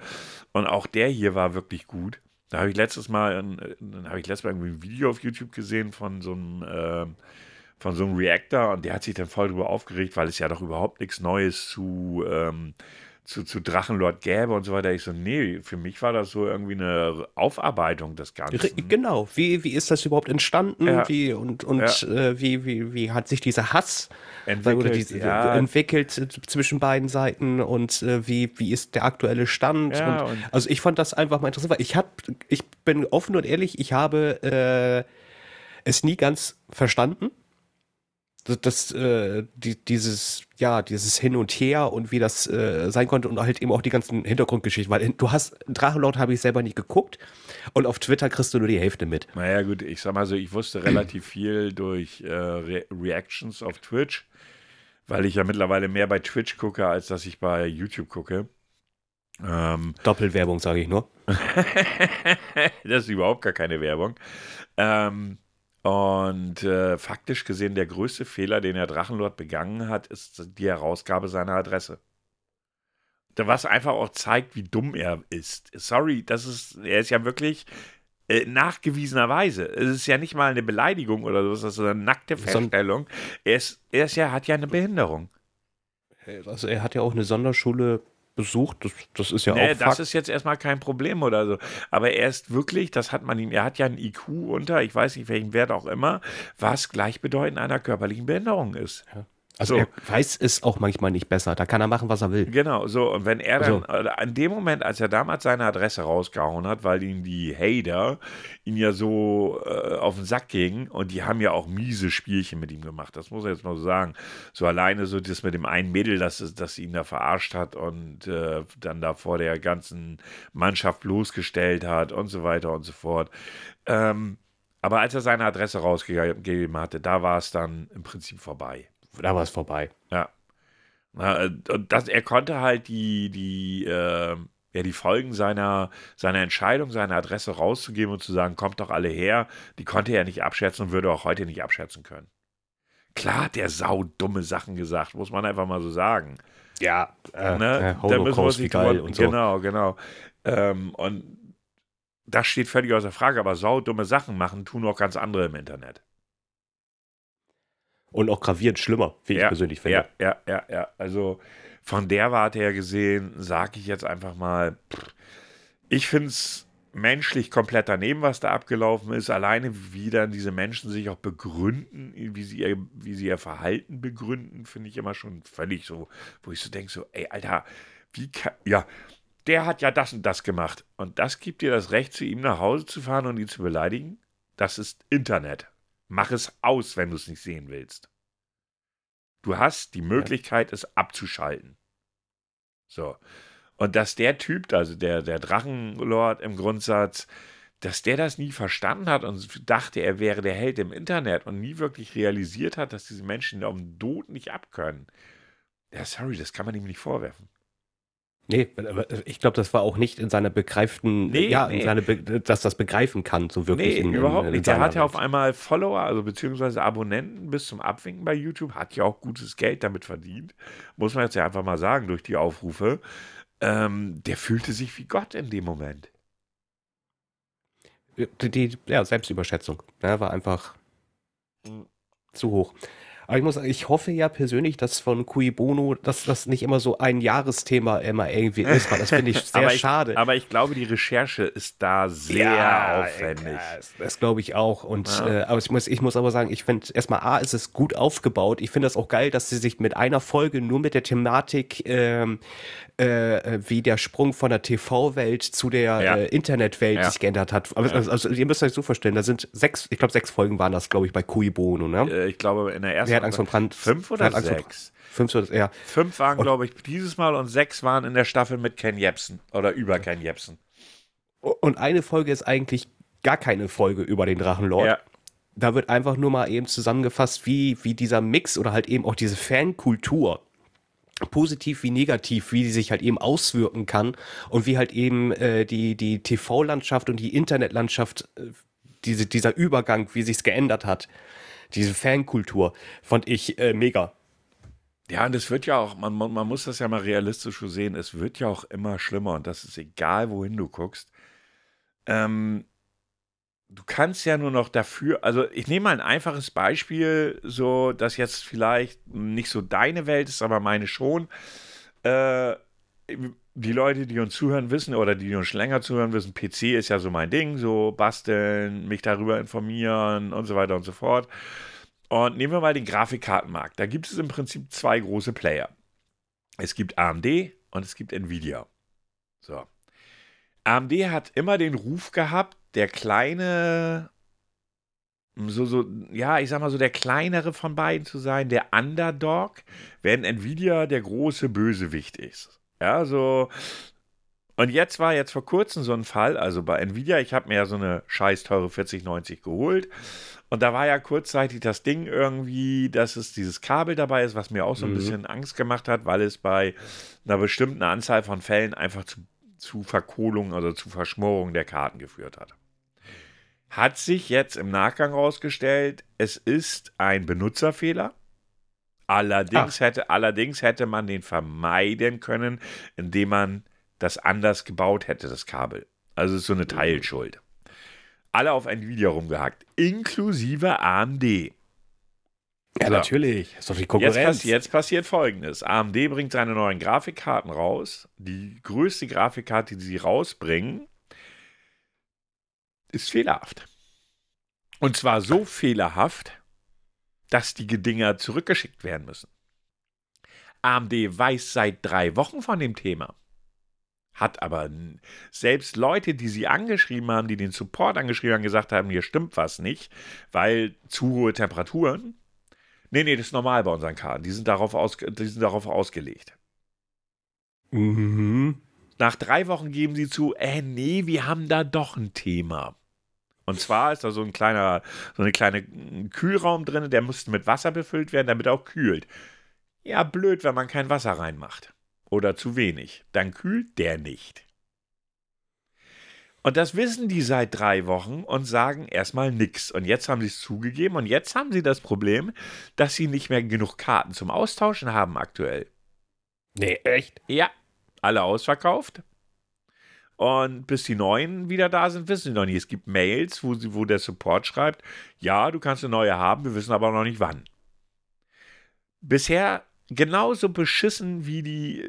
Und auch der hier war wirklich gut. Da habe ich letztes Mal, dann habe ich letztes Mal irgendwie ein Video auf YouTube gesehen von so einem, äh, von so einem Reactor und der hat sich dann voll darüber aufgeregt, weil es ja doch überhaupt nichts Neues zu, ähm, zu, zu Drachenlord gäbe und so weiter. Ich so, nee, für mich war das so irgendwie eine Aufarbeitung des Ganzen. Genau, wie, wie ist das überhaupt entstanden? Ja. Wie, und und ja. äh, wie, wie, wie hat sich dieser Hass entwickelt, oder diese, ja. entwickelt zwischen beiden Seiten und äh, wie, wie ist der aktuelle Stand? Und, und also ich fand das einfach mal interessant, weil ich, hab, ich bin offen und ehrlich, ich habe äh, es nie ganz verstanden das, äh, die, dieses, ja, dieses Hin und Her und wie das äh, sein konnte und halt eben auch die ganzen Hintergrundgeschichten, weil du hast, Drachenlord habe ich selber nicht geguckt und auf Twitter kriegst du nur die Hälfte mit. Naja, gut, ich sag mal so, ich wusste relativ viel durch äh, Re Reactions auf Twitch, weil ich ja mittlerweile mehr bei Twitch gucke, als dass ich bei YouTube gucke. Ähm, Doppelwerbung, sage ich nur. das ist überhaupt gar keine Werbung. Ähm, und äh, faktisch gesehen, der größte Fehler, den der Drachenlord begangen hat, ist die Herausgabe seiner Adresse. Was einfach auch zeigt, wie dumm er ist. Sorry, das ist, er ist ja wirklich äh, nachgewiesenerweise. Es ist ja nicht mal eine Beleidigung oder so, es ist eine nackte Feststellung. Er ist, er ist ja, hat ja eine Behinderung. Also er hat ja auch eine Sonderschule besucht. Das, das ist ja nee, auch. Das Fakt. ist jetzt erstmal kein Problem oder so. Aber er ist wirklich, das hat man ihm, er hat ja einen IQ unter, ich weiß nicht welchen Wert auch immer, was gleichbedeutend einer körperlichen Behinderung ist. Ja. Also so. er weiß es auch manchmal nicht besser. Da kann er machen, was er will. Genau, so. Und wenn er dann, also. an dem Moment, als er damals seine Adresse rausgehauen hat, weil ihn die Hater ihn ja so äh, auf den Sack gingen und die haben ja auch miese Spielchen mit ihm gemacht. Das muss er jetzt mal so sagen. So alleine so das mit dem einen Mädel, das, das ihn da verarscht hat und äh, dann da vor der ganzen Mannschaft bloßgestellt hat und so weiter und so fort. Ähm, aber als er seine Adresse rausgegeben hatte, da war es dann im Prinzip vorbei da war es vorbei. Ja. Und das, er konnte halt die, die, äh, ja, die Folgen seiner, seiner Entscheidung, seine Adresse rauszugeben und zu sagen, kommt doch alle her, die konnte er nicht abschätzen und würde auch heute nicht abschätzen können. Klar hat der Sau dumme Sachen gesagt, muss man einfach mal so sagen. Ja, äh, ne? äh, Holocaust, wie geil und so. Genau, genau. Ähm, und das steht völlig außer Frage, aber sau dumme Sachen machen tun auch ganz andere im Internet. Und auch gravierend schlimmer, wie ja, ich persönlich finde. Ja, ja, ja, ja. Also von der Warte her gesehen, sage ich jetzt einfach mal, ich finde es menschlich komplett daneben, was da abgelaufen ist. Alleine, wie dann diese Menschen sich auch begründen, wie sie ihr, wie sie ihr Verhalten begründen, finde ich immer schon völlig so, wo ich so denke, so, ey, Alter, wie kann, ja, der hat ja das und das gemacht. Und das gibt dir das Recht, zu ihm nach Hause zu fahren und ihn zu beleidigen? Das ist Internet. Mach es aus, wenn du es nicht sehen willst. Du hast die Möglichkeit, es abzuschalten. So. Und dass der Typ, also der, der Drachenlord im Grundsatz, dass der das nie verstanden hat und dachte, er wäre der Held im Internet und nie wirklich realisiert hat, dass diese Menschen um Tod nicht abkönnen. Ja, sorry, das kann man ihm nicht vorwerfen. Nee, ich glaube, das war auch nicht in seiner begreiften, nee, ja, nee. seine dass das begreifen kann, so wirklich. Nee, in, überhaupt in, in nicht. Der hat ja auf einmal Follower, also beziehungsweise Abonnenten bis zum Abwinken bei YouTube, hat ja auch gutes Geld damit verdient. Muss man jetzt ja einfach mal sagen, durch die Aufrufe. Ähm, der fühlte sich wie Gott in dem Moment. Die, die ja, Selbstüberschätzung ne, war einfach mhm. zu hoch. Aber ich muss sagen, ich hoffe ja persönlich, dass von Cui Bono, dass das nicht immer so ein Jahresthema immer irgendwie ist, weil das finde ich sehr aber schade. Ich, aber ich glaube, die Recherche ist da sehr ja, aufwendig. Das, das glaube ich auch. Und ja. äh, aber ich muss, ich muss aber sagen, ich finde erstmal A, ist es gut aufgebaut. Ich finde das auch geil, dass sie sich mit einer Folge nur mit der Thematik ähm, äh, wie der Sprung von der TV-Welt zu der ja. äh, Internetwelt sich geändert hat. Also, also, ihr müsst euch so vorstellen, da sind sechs, ich glaube sechs Folgen waren das, glaube ich, bei Kui Bono, ne? Äh, ich glaube in der ersten. Wer hat Angst vor Brand? Fünf oder sechs? Fünf oder ja. Fünf waren, glaube ich, dieses Mal und sechs waren in der Staffel mit Ken Jebsen oder über Ken Jebsen. Und eine Folge ist eigentlich gar keine Folge über den Drachenlord. Ja. Da wird einfach nur mal eben zusammengefasst, wie, wie dieser Mix oder halt eben auch diese Fankultur positiv wie negativ, wie die sich halt eben auswirken kann und wie halt eben äh, die, die TV-Landschaft und die Internetlandschaft, äh, diese, dieser Übergang, wie sich's geändert hat, diese Fankultur, fand ich äh, mega. Ja, und es wird ja auch, man, man muss das ja mal realistisch sehen, es wird ja auch immer schlimmer und das ist egal, wohin du guckst. Ähm, du kannst ja nur noch dafür, also ich nehme mal ein einfaches Beispiel, so dass jetzt vielleicht nicht so deine Welt ist, aber meine schon. Äh, die Leute, die uns zuhören, wissen oder die uns schon länger zuhören, wissen, PC ist ja so mein Ding, so basteln, mich darüber informieren und so weiter und so fort. Und nehmen wir mal den Grafikkartenmarkt. Da gibt es im Prinzip zwei große Player. Es gibt AMD und es gibt Nvidia. So. AMD hat immer den Ruf gehabt, der kleine, so, so, ja, ich sag mal so, der kleinere von beiden zu sein, der Underdog, während Nvidia der große Bösewicht ist. Ja, so. Und jetzt war jetzt vor kurzem so ein Fall, also bei Nvidia, ich habe mir ja so eine scheiß teure 4090 geholt. Und da war ja kurzzeitig das Ding irgendwie, dass es dieses Kabel dabei ist, was mir auch so ein mhm. bisschen Angst gemacht hat, weil es bei einer bestimmten Anzahl von Fällen einfach zu, zu Verkohlung, also zu Verschmorung der Karten geführt hat. Hat sich jetzt im Nachgang herausgestellt, es ist ein Benutzerfehler. Allerdings hätte, allerdings hätte man den vermeiden können, indem man das anders gebaut hätte, das Kabel. Also es ist so eine Teilschuld. Alle auf Nvidia rumgehackt, inklusive AMD. Ja, so. natürlich. Das ist doch die Konkurrenz. Jetzt, jetzt, passiert folgendes: AMD bringt seine neuen Grafikkarten raus. Die größte Grafikkarte, die sie rausbringen, ist fehlerhaft. Und zwar so fehlerhaft, dass die Dinger zurückgeschickt werden müssen. AMD weiß seit drei Wochen von dem Thema. Hat aber selbst Leute, die sie angeschrieben haben, die den Support angeschrieben haben, gesagt haben, hier stimmt was nicht, weil zu hohe Temperaturen. Nee, nee, das ist normal bei unseren Karten. Die sind darauf, aus, die sind darauf ausgelegt. Mhm. Nach drei Wochen geben sie zu, äh, nee, wir haben da doch ein Thema. Und zwar ist da so ein kleiner, so eine kleine Kühlraum drin, der muss mit Wasser befüllt werden, damit er auch kühlt. Ja, blöd, wenn man kein Wasser reinmacht. Oder zu wenig. Dann kühlt der nicht. Und das wissen die seit drei Wochen und sagen erstmal nichts. Und jetzt haben sie es zugegeben und jetzt haben sie das Problem, dass sie nicht mehr genug Karten zum Austauschen haben aktuell. Nee, echt? Ja, alle ausverkauft. Und bis die neuen wieder da sind, wissen sie noch nicht. Es gibt Mails, wo, sie, wo der Support schreibt, ja, du kannst eine neue haben, wir wissen aber noch nicht wann. Bisher genauso beschissen wie die,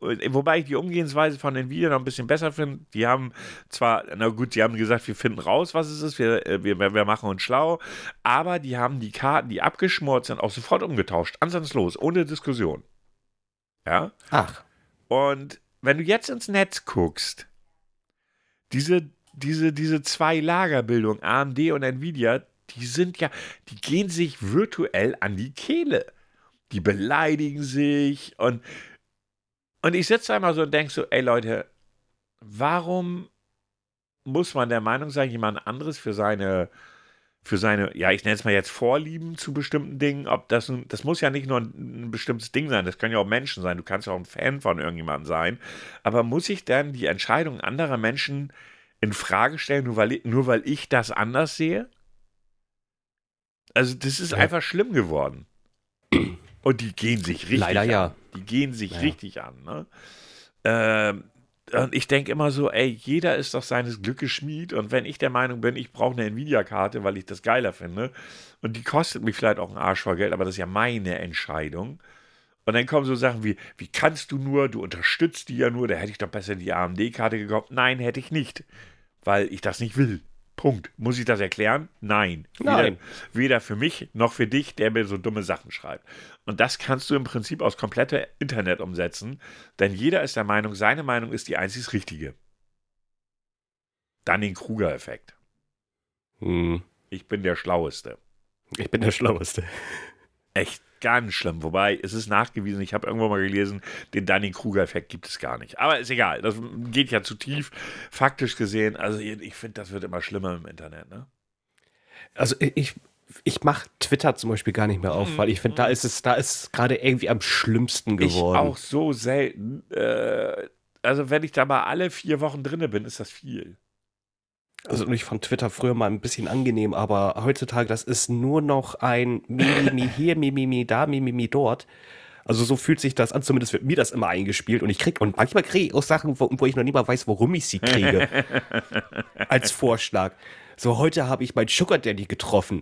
äh, wobei ich die Umgehensweise von Nvidia noch ein bisschen besser finde. Die haben zwar, na gut, die haben gesagt, wir finden raus, was es ist, wir, äh, wir, wir machen uns schlau, aber die haben die Karten, die abgeschmort sind, auch sofort umgetauscht, ansatzlos, ohne Diskussion. Ja? Ach. Und wenn du jetzt ins Netz guckst, diese, diese, diese zwei Lagerbildung, AMD und Nvidia, die sind ja, die gehen sich virtuell an die Kehle. Die beleidigen sich und, und ich sitze einmal so und denke so, ey Leute, warum muss man der Meinung sein, jemand anderes für seine, für seine, ja, ich nenne es mal jetzt Vorlieben zu bestimmten Dingen, ob das, das muss ja nicht nur ein, ein, bestimmtes Ding sein, das können ja auch Menschen sein, du kannst ja auch ein Fan von irgendjemandem sein, aber muss ich dann die Entscheidung anderer Menschen in Frage stellen, nur weil, nur weil ich das anders sehe? Also, das ist ja. einfach schlimm geworden. Und die gehen sich richtig Leider an. ja. Die gehen sich ja. richtig an. Ne? Ähm, und ich denke immer so, ey, jeder ist doch seines Glückes Schmied. Und wenn ich der Meinung bin, ich brauche eine Nvidia-Karte, weil ich das geiler finde, und die kostet mich vielleicht auch einen Arsch voll Geld, aber das ist ja meine Entscheidung. Und dann kommen so Sachen wie, wie kannst du nur, du unterstützt die ja nur, da hätte ich doch besser die AMD-Karte gekauft. Nein, hätte ich nicht, weil ich das nicht will. Punkt. Muss ich das erklären? Nein. Nein. Weder, weder, für mich noch für dich, der mir so dumme Sachen schreibt. Und das kannst du im Prinzip aus kompletter Internet umsetzen, denn jeder ist der Meinung, seine Meinung ist die einzig richtige. Dann den Kruger-Effekt. Hm. Ich bin der Schlaueste. Ich bin der Schlaueste. Echt ganz schlimm. Wobei, es ist nachgewiesen, ich habe irgendwo mal gelesen, den Dunning-Kruger-Effekt gibt es gar nicht. Aber ist egal, das geht ja zu tief, faktisch gesehen. Also ich finde, das wird immer schlimmer im Internet, ne? Also ich, ich mache Twitter zum Beispiel gar nicht mehr auf, weil ich finde, da ist es, da ist gerade irgendwie am schlimmsten geworden. Ich auch so selten. Äh, also wenn ich da mal alle vier Wochen drinne bin, ist das viel. Also ich fand Twitter früher mal ein bisschen angenehm, aber heutzutage, das ist nur noch ein Mimimi hier, Mimimi da, Mimimi dort. Also so fühlt sich das an, zumindest wird mir das immer eingespielt und ich krieg, und manchmal kriege ich auch Sachen, wo, wo ich noch nie mal weiß, warum ich sie kriege. als Vorschlag. So, heute habe ich meinen Sugar Daddy getroffen.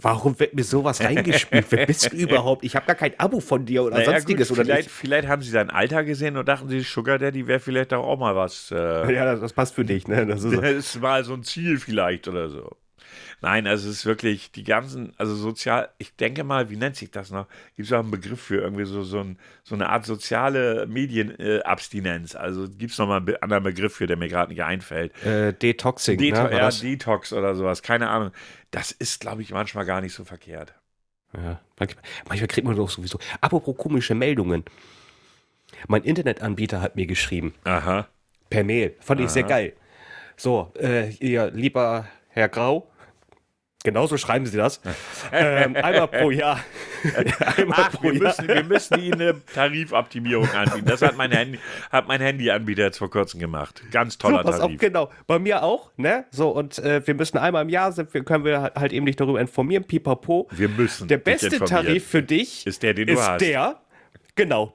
Warum wird mir sowas reingespielt? Wer bist du überhaupt? Ich habe gar kein Abo von dir oder naja, sonstiges. Gut, vielleicht, oder vielleicht haben sie dein Alter gesehen und dachten sie, Sugar Daddy wäre vielleicht auch mal was. Äh, ja, das, das, passt für dich, ne? Das ist, das ist mal so ein Ziel vielleicht oder so. Nein, also es ist wirklich die ganzen, also sozial, ich denke mal, wie nennt sich das noch? Gibt es auch einen Begriff für irgendwie so, so, ein, so eine Art soziale Medienabstinenz? Äh, also gibt es nochmal einen anderen Begriff für, der mir gerade nicht einfällt. Äh, Detoxing, Deto ne? Ja, Detox oder sowas, keine Ahnung. Das ist, glaube ich, manchmal gar nicht so verkehrt. Ja, manchmal, manchmal kriegt man doch sowieso. Apropos komische Meldungen. Mein Internetanbieter hat mir geschrieben. Aha. Per Mail. Fand ich sehr geil. So, äh, ihr lieber Herr Grau, Genauso schreiben sie das. ähm, einmal pro Jahr. einmal Ach, pro wir, Jahr. Müssen, wir müssen Ihnen eine Tarifoptimierung anbieten. Das hat mein, Handy, hat mein Handyanbieter jetzt vor kurzem gemacht. Ganz toller so, Tarif. Auf, genau. Bei mir auch. Ne? So, und äh, wir müssen einmal im Jahr, sind, wir, können wir halt eben nicht darüber informieren. Pipapo. Wir müssen. Der beste Tarif für dich ist der, den du ist hast. der, genau,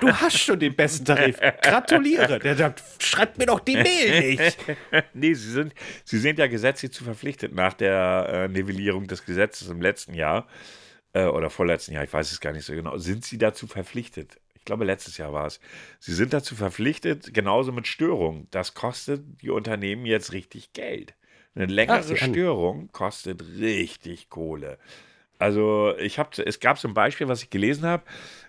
Du hast schon den besten Tarif. Gratuliere. Der sagt, schreibt mir doch die Mail nicht. nee, Sie sind, Sie sind ja gesetzlich zu verpflichtet nach der äh, Nivellierung des Gesetzes im letzten Jahr äh, oder vorletzten Jahr, ich weiß es gar nicht so genau. Sind Sie dazu verpflichtet? Ich glaube, letztes Jahr war es. Sie sind dazu verpflichtet, genauso mit Störung. Das kostet die Unternehmen jetzt richtig Geld. Eine längere Ach, Störung kostet richtig Kohle. Also ich habe, es gab so ein Beispiel, was ich gelesen habe.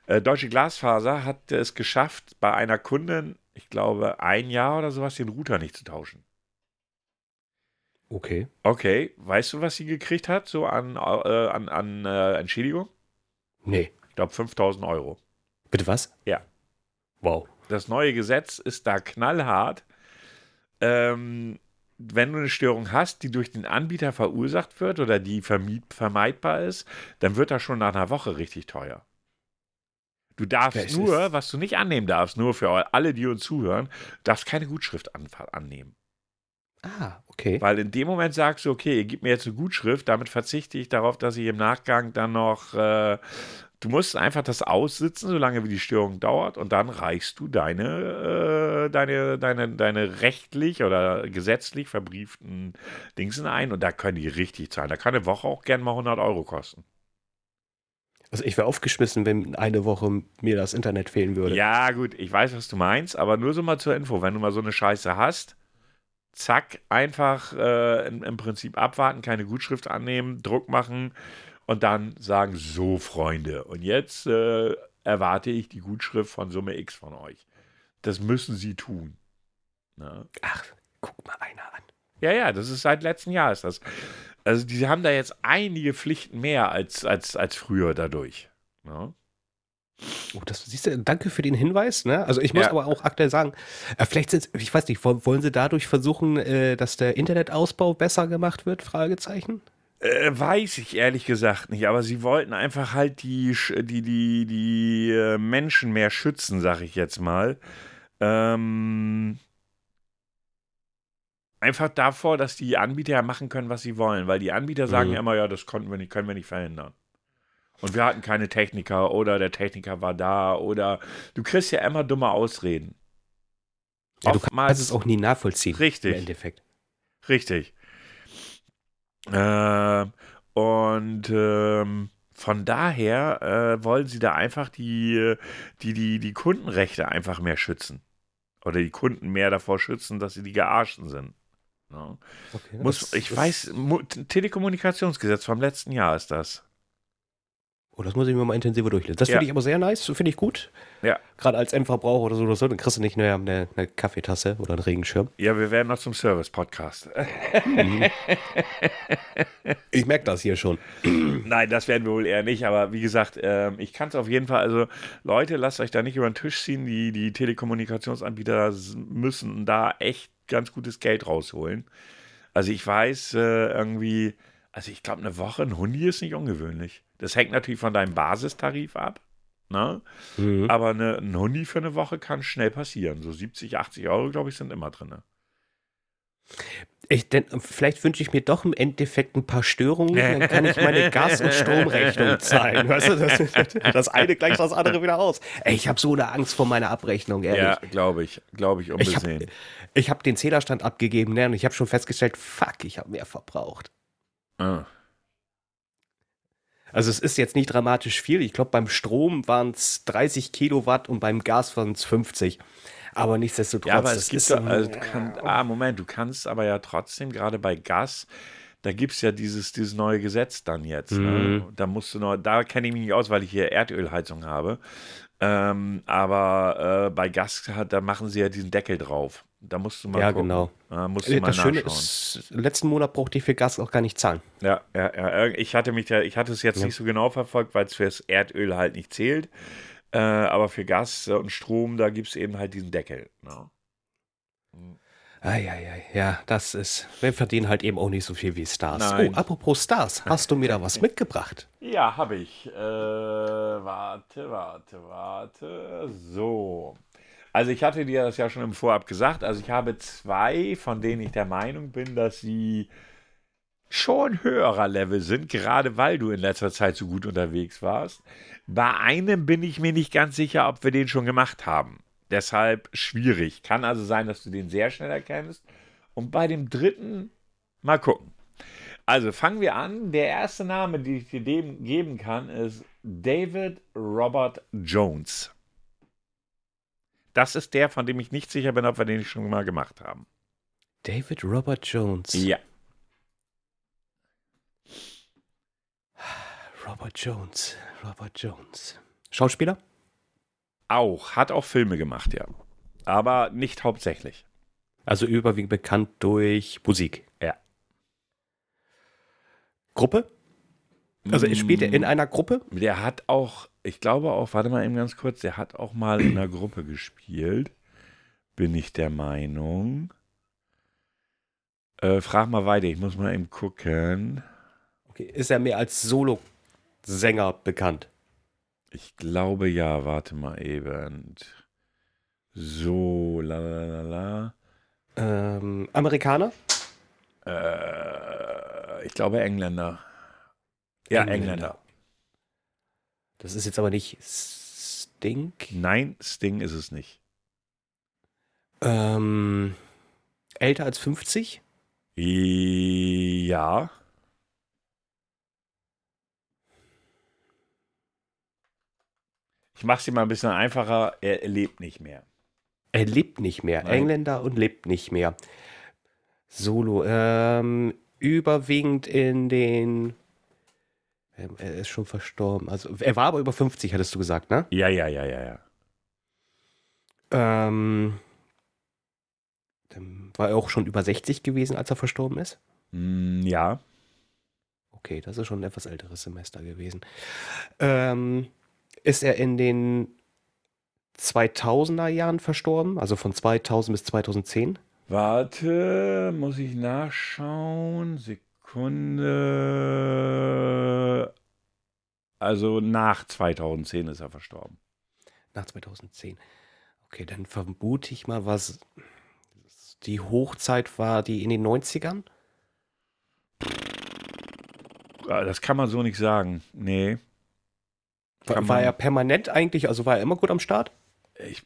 Äh, Deutsche Glasfaser hat es geschafft, bei einer Kundin, ich glaube, ein Jahr oder sowas, den Router nicht zu tauschen. Okay. Okay, weißt du, was sie gekriegt hat, so an, äh, an, an äh, Entschädigung? Nee. Ich glaube 5000 Euro. Bitte was? Ja. Wow. Das neue Gesetz ist da knallhart. Ähm, wenn du eine Störung hast, die durch den Anbieter verursacht wird oder die vermeidbar ist, dann wird das schon nach einer Woche richtig teuer. Du darfst okay, nur, was du nicht annehmen darfst, nur für alle, die uns zuhören, darfst keine Gutschrift an, annehmen. Ah, okay. Weil in dem Moment sagst du, okay, ihr gebt mir jetzt eine Gutschrift, damit verzichte ich darauf, dass ich im Nachgang dann noch, äh, du musst einfach das aussitzen, solange wie die Störung dauert, und dann reichst du deine, äh, deine, deine, deine rechtlich oder gesetzlich verbrieften Dingsen ein und da können die richtig zahlen. Da kann eine Woche auch gern mal 100 Euro kosten. Also ich wäre aufgeschmissen, wenn eine Woche mir das Internet fehlen würde. Ja, gut, ich weiß, was du meinst, aber nur so mal zur Info, wenn du mal so eine Scheiße hast, zack, einfach äh, im, im, Prinzip abwarten, keine Gutschrift annehmen, Druck machen und dann sagen, so Freunde, und jetzt äh, erwarte ich die Gutschrift von Summe X von euch. Das müssen sie tun. Na? Ne? Ach, guck mal einer an. Ja, ja, das ist seit letztem Jahr ist das. Also die haben da jetzt einige Pflichten mehr als, als, als früher dadurch. Ja. Oh, das siehst du, danke für den Hinweis. Ne? Also ich muss ja. aber auch aktuell sagen, äh, vielleicht sind ich weiß nicht, wollen sie dadurch versuchen, äh, dass der Internetausbau besser gemacht wird? Fragezeichen. Äh, weiß ich ehrlich gesagt nicht, aber sie wollten einfach halt die, die, die, die äh, Menschen mehr schützen, sag ich jetzt mal. Ähm, einfach davor, dass die Anbieter ja machen können, was sie wollen, weil die Anbieter sagen mhm. ja immer, ja, das konnten wir nicht, können wir nicht verhindern. Und wir hatten keine Techniker oder der Techniker war da oder du kriegst ja immer dumme Ausreden. Ja, du kannst es auch nie nachvollziehen. Richtig. Im Endeffekt. Richtig. Äh, und ähm, von daher äh, wollen sie da einfach die, die, die, die Kundenrechte einfach mehr schützen. Oder die Kunden mehr davor schützen, dass sie die Gearschten sind. Ja. Okay, Muss, ich weiß, Telekommunikationsgesetz vom letzten Jahr ist das. Oh, das muss ich mir mal intensiver durchlesen. Das ja. finde ich aber sehr nice, finde ich gut. Ja. Gerade als Endverbraucher oder so, oder so, dann kriegst du nicht nur eine, eine Kaffeetasse oder einen Regenschirm. Ja, wir werden noch zum Service-Podcast. Mhm. ich merke das hier schon. Nein, das werden wir wohl eher nicht, aber wie gesagt, äh, ich kann es auf jeden Fall, also Leute, lasst euch da nicht über den Tisch ziehen. Die, die Telekommunikationsanbieter müssen da echt ganz gutes Geld rausholen. Also ich weiß äh, irgendwie, also ich glaube, eine Woche ein Hundi ist nicht ungewöhnlich. Das hängt natürlich von deinem Basistarif ab. Ne? Mhm. Aber eine, ein Hundi für eine Woche kann schnell passieren. So 70, 80 Euro, glaube ich, sind immer drin. Ich, denn, vielleicht wünsche ich mir doch im Endeffekt ein paar Störungen, dann kann ich meine Gas- und Stromrechnung zahlen. Weißt du, das, das, eine gleicht das andere wieder aus. Ey, ich habe so eine Angst vor meiner Abrechnung, ehrlich. Ja, glaube ich. Glaube ich unbesehen. Ich habe hab den Zählerstand abgegeben ne, und ich habe schon festgestellt, fuck, ich habe mehr verbraucht. Ah. Also es ist jetzt nicht dramatisch viel. Ich glaube, beim Strom waren es 30 Kilowatt und beim Gas waren es 50. Aber nichtsdestotrotz. Ja, aber es gibt ja, also kann, ah, Moment, du kannst aber ja trotzdem, gerade bei Gas, da gibt es ja dieses, dieses neue Gesetz dann jetzt. Ne? Mhm. Ne? Da musst du noch, da kenne ich mich nicht aus, weil ich hier Erdölheizung habe. Ähm, aber äh, bei Gas, da machen sie ja diesen Deckel drauf. Da musst du mal Ja, gucken. genau. Da musst du äh, das mal Schöne ist, letzten Monat brauchte ich für Gas auch gar nicht zahlen. Ja, ja, ja. Ich hatte mich ja, ich hatte es jetzt ja. nicht so genau verfolgt, weil es fürs Erdöl halt nicht zählt. Äh, Äh, aber für Gas und Strom, da gibt es eben halt diesen Deckel. Ne? Eieiei, ja, das ist. Wir verdienen halt eben auch nicht so viel wie Stars. Nein. Oh, apropos Stars, hast du mir da was mitgebracht? Ja, habe ich. Äh, warte, warte, warte. So. Also ich hatte dir das ja schon im Vorab gesagt. Also ich habe zwei, von denen ich der Meinung bin, dass sie schon höherer Level sind, gerade weil du in letzter Zeit so gut unterwegs warst. Bei einem bin ich mir nicht ganz sicher, ob wir den schon gemacht haben. Deshalb schwierig. Kann also sein, dass du den sehr schnell erkennst. Und bei dem dritten mal gucken. Also fangen wir an. Der erste Name, den ich dir geben kann, ist David Robert Jones. Das ist der, von dem ich nicht sicher bin, ob wir den schon mal gemacht haben. David Robert Jones. Ja. Robert Jones. Robert Jones. Schauspieler? Auch. Hat auch Filme gemacht, ja. Aber nicht hauptsächlich. Also überwiegend bekannt durch Musik. Ja. Gruppe? Also spielt er in einer Gruppe? Der hat auch, ich glaube auch, warte mal eben ganz kurz, der hat auch mal in einer Gruppe gespielt. Bin ich der Meinung. Äh, frag mal weiter, ich muss mal eben gucken. Okay. Ist er mehr als Solo-Sänger bekannt? Ich glaube ja, warte mal eben. So, la la la la. Ähm, Amerikaner? Äh, ich glaube Engländer. Ja, Engländer. Engländer. Das ist jetzt aber nicht Sting. Nein, Sting ist es nicht. Ähm, älter als 50? Ja. Ich mache es dir mal ein bisschen einfacher. Er, er lebt nicht mehr. Er lebt nicht mehr. Nein. Engländer und lebt nicht mehr. Solo. Ähm, überwiegend in den. Ähm, er ist schon verstorben. Also, er war aber über 50, hattest du gesagt, ne? Ja, ja, ja, ja, ja. Ähm, dann war er auch schon über 60 gewesen, als er verstorben ist. Mm, ja. Okay, das ist schon ein etwas älteres Semester gewesen. Ähm, ist er in den 2000er Jahren verstorben? Also von 2000 bis 2010? Warte, muss ich nachschauen. Sekunde. Also nach 2010 ist er verstorben. Nach 2010. Okay, dann vermute ich mal, was die Hochzeit war, die in den 90ern? Ah, Das kann man so nicht sagen. Nee. War, Kann war er permanent eigentlich, also war er immer gut am Start? Ich,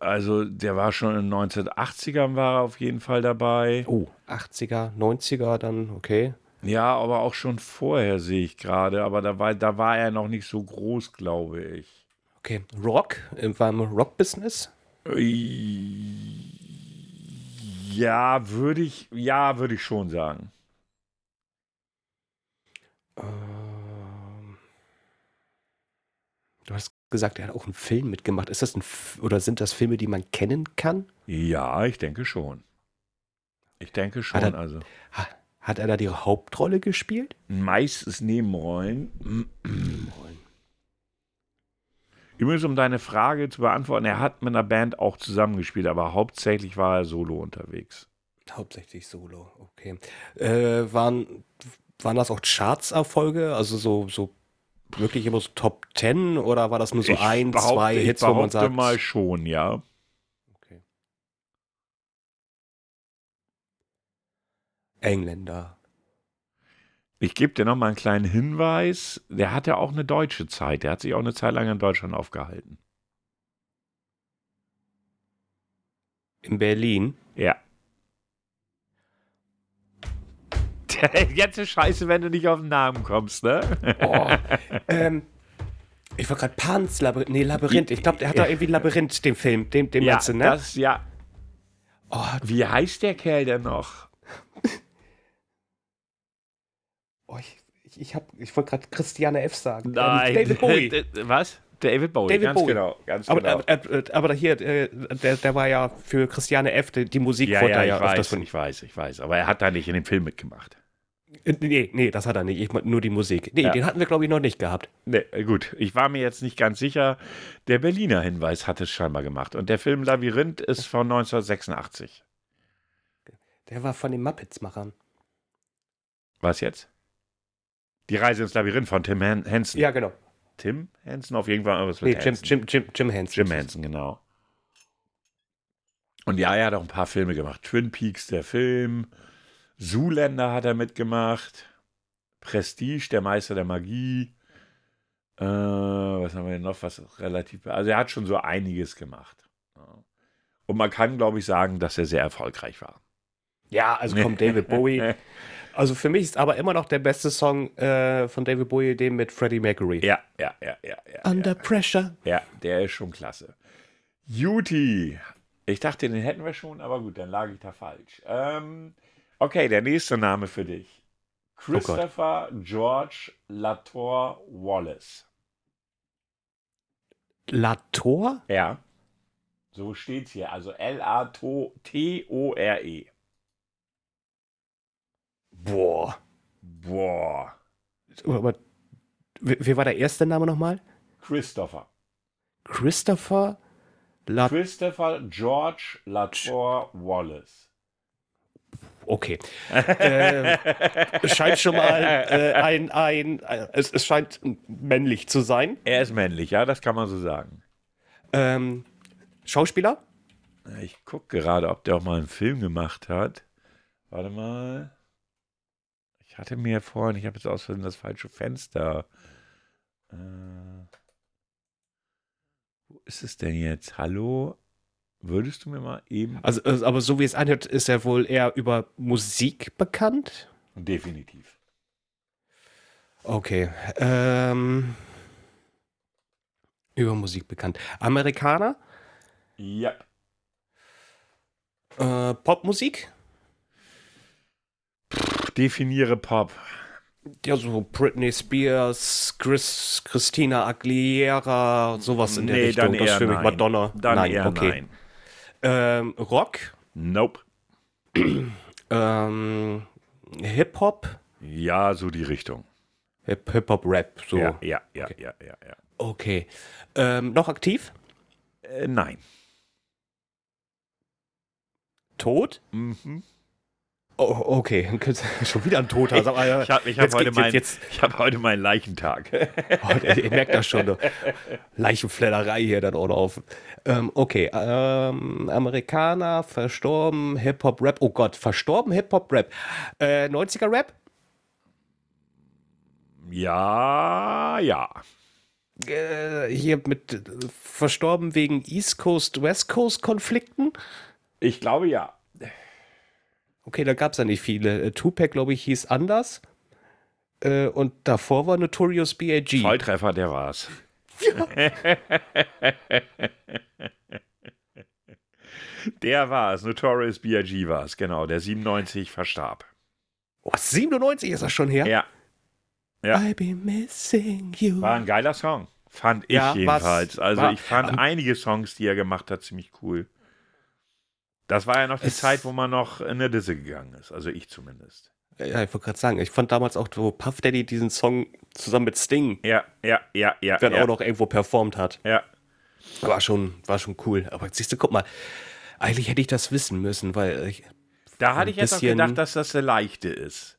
also, der war schon in den 1980ern war er auf jeden Fall dabei. Oh, 80er, 90er dann, okay. Ja, aber auch schon vorher sehe ich gerade. Aber da war, da war er noch nicht so groß, glaube ich. Okay, Rock, äh, war im Rock-Business? Ja, würde ich, ja, würde ich schon sagen. Du hast gesagt, er hat auch einen Film mitgemacht. Ist das ein, F oder sind das Filme, die man kennen kann? Ja, ich denke schon. Ich denke schon. Hat er- also Ha, hat er da die Hauptrolle gespielt? meistens Nebenrollen. Übrigens, um deine Frage zu beantworten, er hat mit einer Band auch zusammengespielt, aber hauptsächlich war er solo unterwegs. Hauptsächlich Solo, okay. Äh, waren, waren das auch Charts-Erfolge? Also so, so wirklich immer so Top 10 oder war das nur so Ich ein, zwei ich Hits, wo man sagt? mal schon, ja. Okay. Engländer. Ich gebe dir noch mal einen kleinen Hinweis. Der hatte auch eine deutsche Zeit. Der hat sich auch eine Zeit lang in Deutschland aufgehalten. In Berlin. Ja. Jetzt ist scheiße, wenn du nicht auf den Namen kommst, ne? Oh, ähm, ich war gerade Pans Labyrinth. Nee, Labyrinth. Ich glaube, der hat da irgendwie Labyrinth, den Film. Den, den ja, meinst du, ne? das, ja. oh, Wie heißt der Kerl denn noch? oh, ich ich, ich, hab- ich wollte gerade Christiane F. sagen. Nein. Ähm, David Bowie. D- Was? David Bowie, David ganz Bowie. genau. Ganz Aber, genau. aber, aber, aber hier, äh, der, der war ja für Christiane F. Die, die Musik ja, ja, da ich ja öfters weiß, von. ich weiß, ich weiß. Aber er hat da nicht in dem Film mitgemacht. Äh, Nee, nee, das hat er nicht. Ich nur die Musik. Nee, Ja. den hatten wir, glaube ich, noch nicht gehabt. Nee, äh, gut, ich war mir jetzt nicht ganz sicher. Der Berliner Hinweis hat es scheinbar gemacht. Und der Film Labyrinth ist von 1986. Der war von den Muppets-Machern. Was jetzt? Die Reise ins Labyrinth von Tim Henson. Ja, genau. Tim Henson auf jeden Fall. irgendwas Nee, Jim, Henson. Jim, Jim, Jim Henson. Jim Henson, genau. Und ja, er hat auch ein paar Filme gemacht. Twin Peaks, der Film. Zoolander hat er mitgemacht. Prestige, der Meister der Magie. Äh, was haben wir denn noch? Was relativ. Also, er hat schon so einiges gemacht. Ja. Und man kann, glaube ich, sagen, dass er sehr erfolgreich war. Ja, also kommt David Bowie. Also für mich ist aber immer noch der beste Song äh, von David Bowie, den mit Freddie Mercury. Ja, ja, ja, ja, ja. Under Pressure. Ja, der ist schon klasse. Juti. Ich dachte, den hätten wir schon, aber gut, dann lag ich da falsch. Ähm, okay, der nächste Name für dich. Christopher George Latour Wallace. Latour? Ja. So steht's hier. Also L-A-T-O-R-E. Boah. Boah. Aber wie, wie war der erste Name nochmal? Christopher. Christopher Latour. Christopher George Latour Wallace. Okay. äh, es scheint schon mal äh, ein, ein, ein es, es scheint männlich zu sein. Er ist männlich, ja, das kann man so sagen. Ähm, Schauspieler? Ich gucke gerade, ob der auch mal einen Film gemacht hat. Warte mal. Ich hatte mir vorhin, ich habe jetzt aus Versehen das falsche Fenster. Äh, wo ist es denn jetzt? Hallo? Würdest du mir mal eben. Also, also, aber so wie es anhört, ist er wohl eher über Musik bekannt. Definitiv. Okay. Ähm, über Musik bekannt. Amerikaner? Ja. Äh, Popmusik? Definiere Pop. Ja, so Britney Spears, Chris, Christina Aguilera, sowas in der Nee, Richtung. dann das ist für mich nein. Madonna. Dann nein, okay. nein. Ähm, Rock? Nope. Ähm, Hip-Hop? Ja, so die Richtung. Hip- Hip-Hop-Rap, so. Ja, ja, ja, Okay. ja, ja, ja. Okay. Ähm, noch aktiv? Äh, nein. Tot? Mhm. Oh, okay. Schon wieder ein Toter. Mal, Ich habe ich hab jetzt heute, mein, jetzt- ich hab heute meinen Leichentag. Oh, ihr, ihr merkt das schon. ne? Leichenfledderei hier dann auch noch auf. Ähm, okay, ähm, Amerikaner, verstorben, Hip-Hop-Rap. Oh Gott, verstorben, Hip-Hop-Rap. Äh, 90er-Rap? ja, ja. Äh, hier mit äh, verstorben wegen East Coast-West Coast-Konflikten? Ich glaube ja. Okay, da gab es ja nicht viele. Äh, Tupac, glaube ich, hieß anders. Äh, und davor war Notorious B.I.G. Volltreffer, der war's. der war's. Notorious B.I.G. war's, genau. Der 97 verstarb. Oh, 97 ist das schon her? Ja, Ja. I be missing you. war ein geiler Song. Fand ich Ja, jedenfalls. was- Also ich fand einige Songs, die er gemacht hat, ziemlich cool. Das war ja noch die Es- Zeit, wo man noch in der Disse gegangen ist. Also ich zumindest. Ja, ich wollte gerade sagen, ich fand damals auch, wo Puff Daddy diesen Song zusammen mit Sting Ja, ja, ja, ja. dann ja, auch noch irgendwo performt hat. ja. War schon, war schon cool. Aber siehst du, guck mal, eigentlich hätte ich das wissen müssen, weil ich, Da hatte ich jetzt auch gedacht, dass das der leichte ist.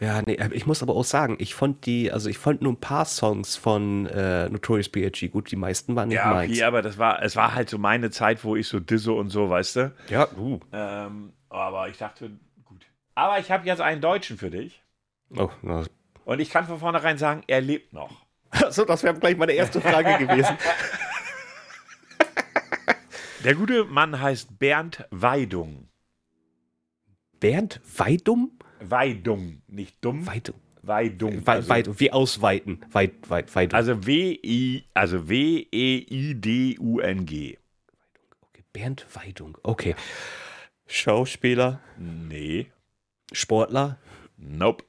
Ja, nee, ich muss aber auch sagen, ich fand die, also ich fand nur ein paar Songs von äh, Notorious B.I.G. gut, die meisten waren nicht Ja, meins. okay, aber das war, es war halt so meine Zeit, wo ich so Disse und so, weißt du? Ja, uh. Ähm, aber ich dachte, gut. Aber ich habe jetzt einen Deutschen für dich. Oh, na. Und ich kann von vornherein sagen, er lebt noch. So, das wäre gleich meine erste Frage gewesen. Der gute Mann heißt Bernd Weidung. Bernd Weidum? Weidung, nicht dumm. Weidum. Weidung. Wei- also, Weidum. Wie ausweiten? Weit, weit, Weidum. also W-I, also E W-E-I-D-U-N-G. okay, Bernd Weidung. Okay. Schauspieler, Nee. Sportler, Nope.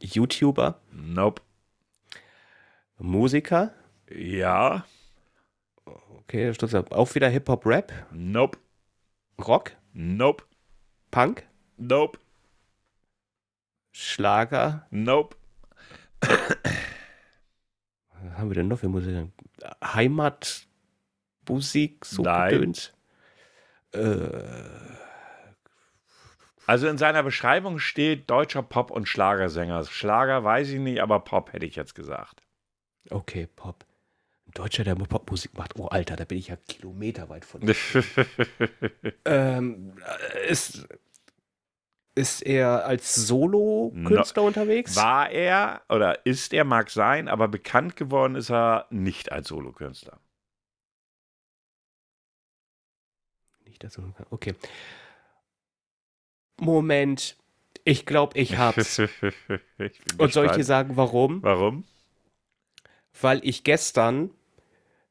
YouTuber, Nope. Musiker. Ja. Okay, stutz ab. auch wieder Hip-Hop-Rap, Nope. Rock, Nope. Punk, Nope. Schlager. Nope. Was haben wir denn noch für Musik? Heimatmusik, so Nein. Äh, Also in seiner Beschreibung steht deutscher Pop- und Schlagersänger. Schlager weiß ich nicht, aber Pop hätte ich jetzt gesagt. okay, Pop. Ein Deutscher, der Popmusik macht. Oh, Alter, da bin ich ja kilometerweit von. ähm, äh, ist, ist er als Solo-Künstler unterwegs? War er oder ist er, mag sein, aber bekannt geworden ist er nicht als Solokünstler. Nicht als Solo Okay. Moment. Ich glaube, ich hab's. Ich Und soll ich dir gespannt. sagen, warum? Warum? Weil ich gestern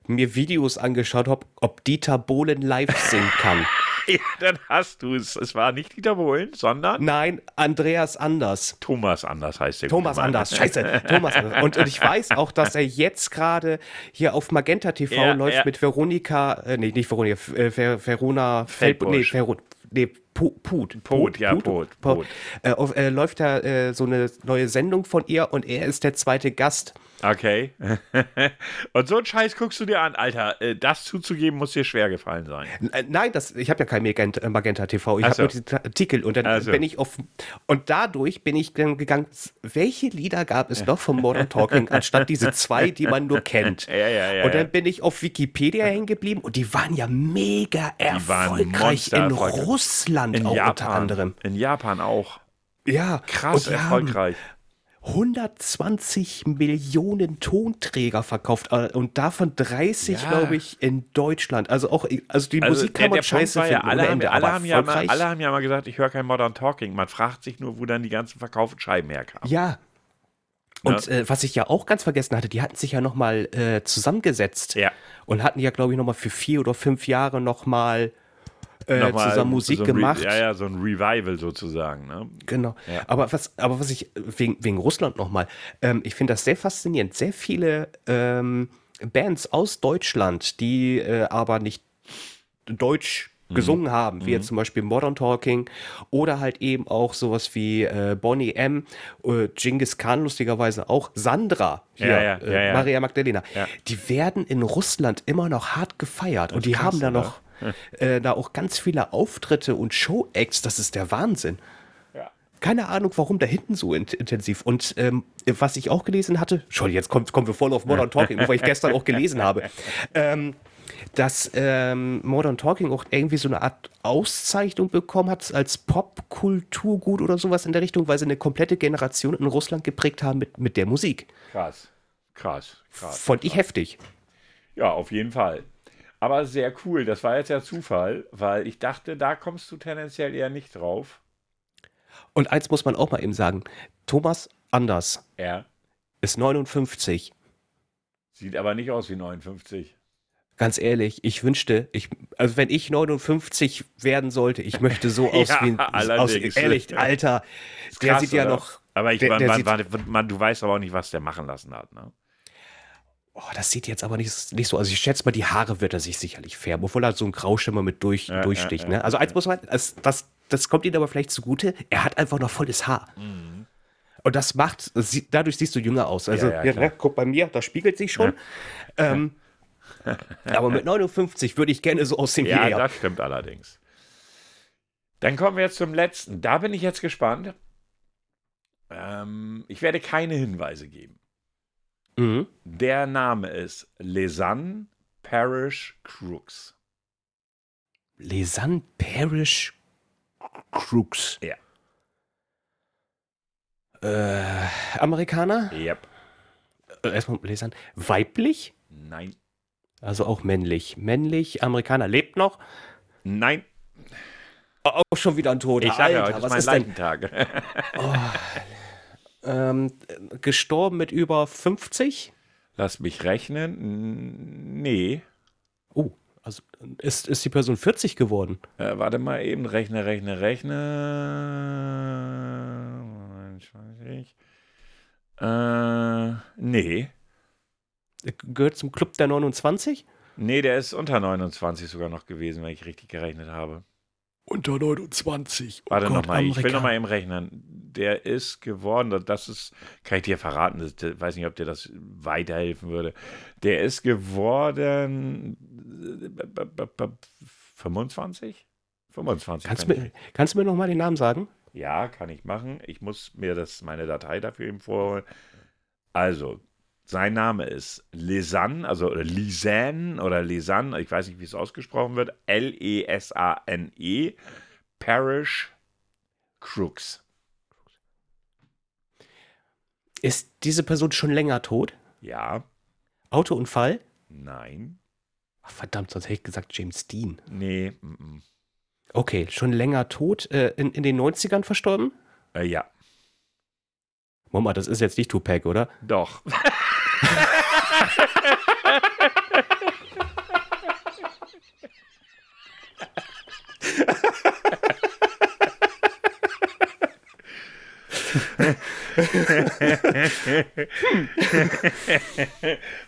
mir Videos angeschaut habe, ob Dieter Bohlen live singen kann. Ja, dann hast du es. Es war nicht Dieter Bohlen, sondern Nein, Andreas Anders. Thomas Anders heißt der. Thomas. Anders, scheiße, Thomas Anders. Und, und ich weiß auch, dass er jetzt gerade hier auf Magenta TV Ja, läuft ja. mit Veronika, äh, nee, nicht Veronika, äh, Ver, Verona Feldbusch. Nee. Veru, nee, Put. Put, Put, ja, Put, Put. Äh, auf, äh, läuft da äh, so eine neue Sendung von ihr und er ist der zweite Gast. Okay. Und so einen Scheiß guckst du dir an. Alter, äh, das zuzugeben muss dir schwer gefallen sein. Äh, Nein, das, ich habe ja kein Magenta, äh, Magenta TV. Ich Ach habe so. nur diesen Artikel und dann so. bin ich auf und dadurch bin ich dann gegangen. Welche Lieder gab es noch von Modern Talking anstatt diese zwei, die man nur kennt? Ja, ja, ja, Und dann ja. bin ich auf Wikipedia hängen geblieben und die waren ja mega erfolgreich in. Russland In auch Japan. unter anderem. In Japan auch. Ja, Krass haben erfolgreich. 120 Millionen Tonträger verkauft äh, und davon 30, Ja. glaube ich, in Deutschland. Also auch, also die Also Musik kann man der Punkt scheiße war ja, finden alle, haben, Ende, alle, haben ja mal, alle haben ja mal gesagt, ich höre kein Modern Talking. Man fragt sich nur, wo dann die ganzen verkauften Scheiben herkamen. Ja. Und äh, was ich ja auch ganz vergessen hatte, die hatten sich ja nochmal äh, zusammengesetzt Ja. und hatten ja, glaube ich, nochmal für vier oder fünf Jahre nochmal äh, zusammen Musik so gemacht. Ja, ja, so ein Revival sozusagen. Ne? Genau. Ja. Aber was, aber was ich, wegen, wegen Russland nochmal, ähm, ich finde das sehr faszinierend. Sehr viele ähm, Bands aus Deutschland, die äh, aber nicht Deutsch Mhm. gesungen haben, wie jetzt zum Beispiel Modern Talking oder halt eben auch sowas wie äh, Bonnie M, äh, Genghis Khan lustigerweise auch, Sandra, hier, Ja, ja, äh, ja, ja. Maria Magdalena, die werden in Russland immer noch hart gefeiert und die haben da noch äh, da auch ganz viele Auftritte und Show-Acts, das ist der Wahnsinn. Ja. Keine Ahnung, warum da hinten so int intensiv. Und ähm, was ich auch gelesen hatte, schon jetzt kommt, kommen wir voll auf Modern Talking, wobei ich gestern auch gelesen habe, ähm, dass ähm, Modern Talking auch irgendwie so eine Art Auszeichnung bekommen hat als Popkulturgut oder sowas in der Richtung, weil sie eine komplette Generation in Russland geprägt haben mit, mit der Musik. Krass. Krass. Krass. Fand ich heftig. Ja, auf jeden Fall. Aber sehr cool. Das war jetzt ja Zufall, weil ich dachte, da kommst du tendenziell eher nicht drauf. Und eins muss man auch mal eben sagen: Thomas Anders Ja. ist 59. Sieht aber nicht aus wie 59. Ganz ehrlich, ich wünschte, ich, also wenn ich 59 werden sollte, ich möchte so aus Ja, wie aus, ehrlich, Alter, der Krass, sieht ja oder? noch, Aber ich, der- man, der man, man, du weißt aber auch nicht, was der machen lassen hat. Ne? Oh, das sieht jetzt aber nicht, nicht so, also ich schätze mal, die Haare wird er sich sicherlich färben, obwohl er so ein Grauschimmer mit durch, Ja, durchsticht, ja, ne? ja, Also eins muss man, das, das, das kommt ihm aber vielleicht zugute, er hat einfach noch volles Haar. Mhm. Und das macht, dadurch siehst du jünger aus. Also, Ja, ja, ja, ne, guck bei mir, das spiegelt sich schon. Ähm, aber mit 59 würde ich gerne so aussehen wie Ja, er. das stimmt allerdings. Dann kommen wir jetzt zum letzten. Da bin ich jetzt gespannt. Ähm, ich werde keine Hinweise geben. Mhm. Der Name ist Lesanne Parish Crooks. Lesanne Parish Crooks. Ja. Äh, Amerikaner? Yep. Äh, erstmal Lesanne. Weiblich? Nein. Also auch männlich. Männlich, Amerikaner. Lebt noch? Nein. Oh, auch schon wieder ein Toter. Ich sage ja, Alter, heute was ist mein denn? Leichentag. Ähm, gestorben mit über 50? Lass mich rechnen. Nee. Oh, also ist, ist die Person 40 geworden? Äh, warte mal eben. Rechne, rechne, rechne. 29. Äh, nee. Gehört zum Club der 29? Nee, der ist unter 29 sogar noch gewesen, wenn ich richtig gerechnet habe. Unter 29. Oh Warte nochmal, ich will nochmal eben rechnen. der ist geworden, das ist, kann ich dir verraten, das, das, weiß nicht, ob dir das weiterhelfen würde. Der ist geworden 25? 25. Kannst, kann mir, kannst du mir nochmal den Namen sagen? Ja, kann ich machen. Ich muss mir das, meine Datei dafür eben vorholen. Also, sein Name ist Lisanne, also Lisanne oder Lisanne, ich weiß nicht, wie es ausgesprochen wird. L-E-S-A-N-E. -E, Parish Crooks. Ist diese Person schon länger tot? Ja. Autounfall? Nein. Ach, verdammt, sonst hätte ich gesagt James Dean. Nee. M -m. Okay, schon länger tot, äh, in, in den 90ern verstorben? Äh, ja. Mama, das ist jetzt nicht Tupac, oder? Doch.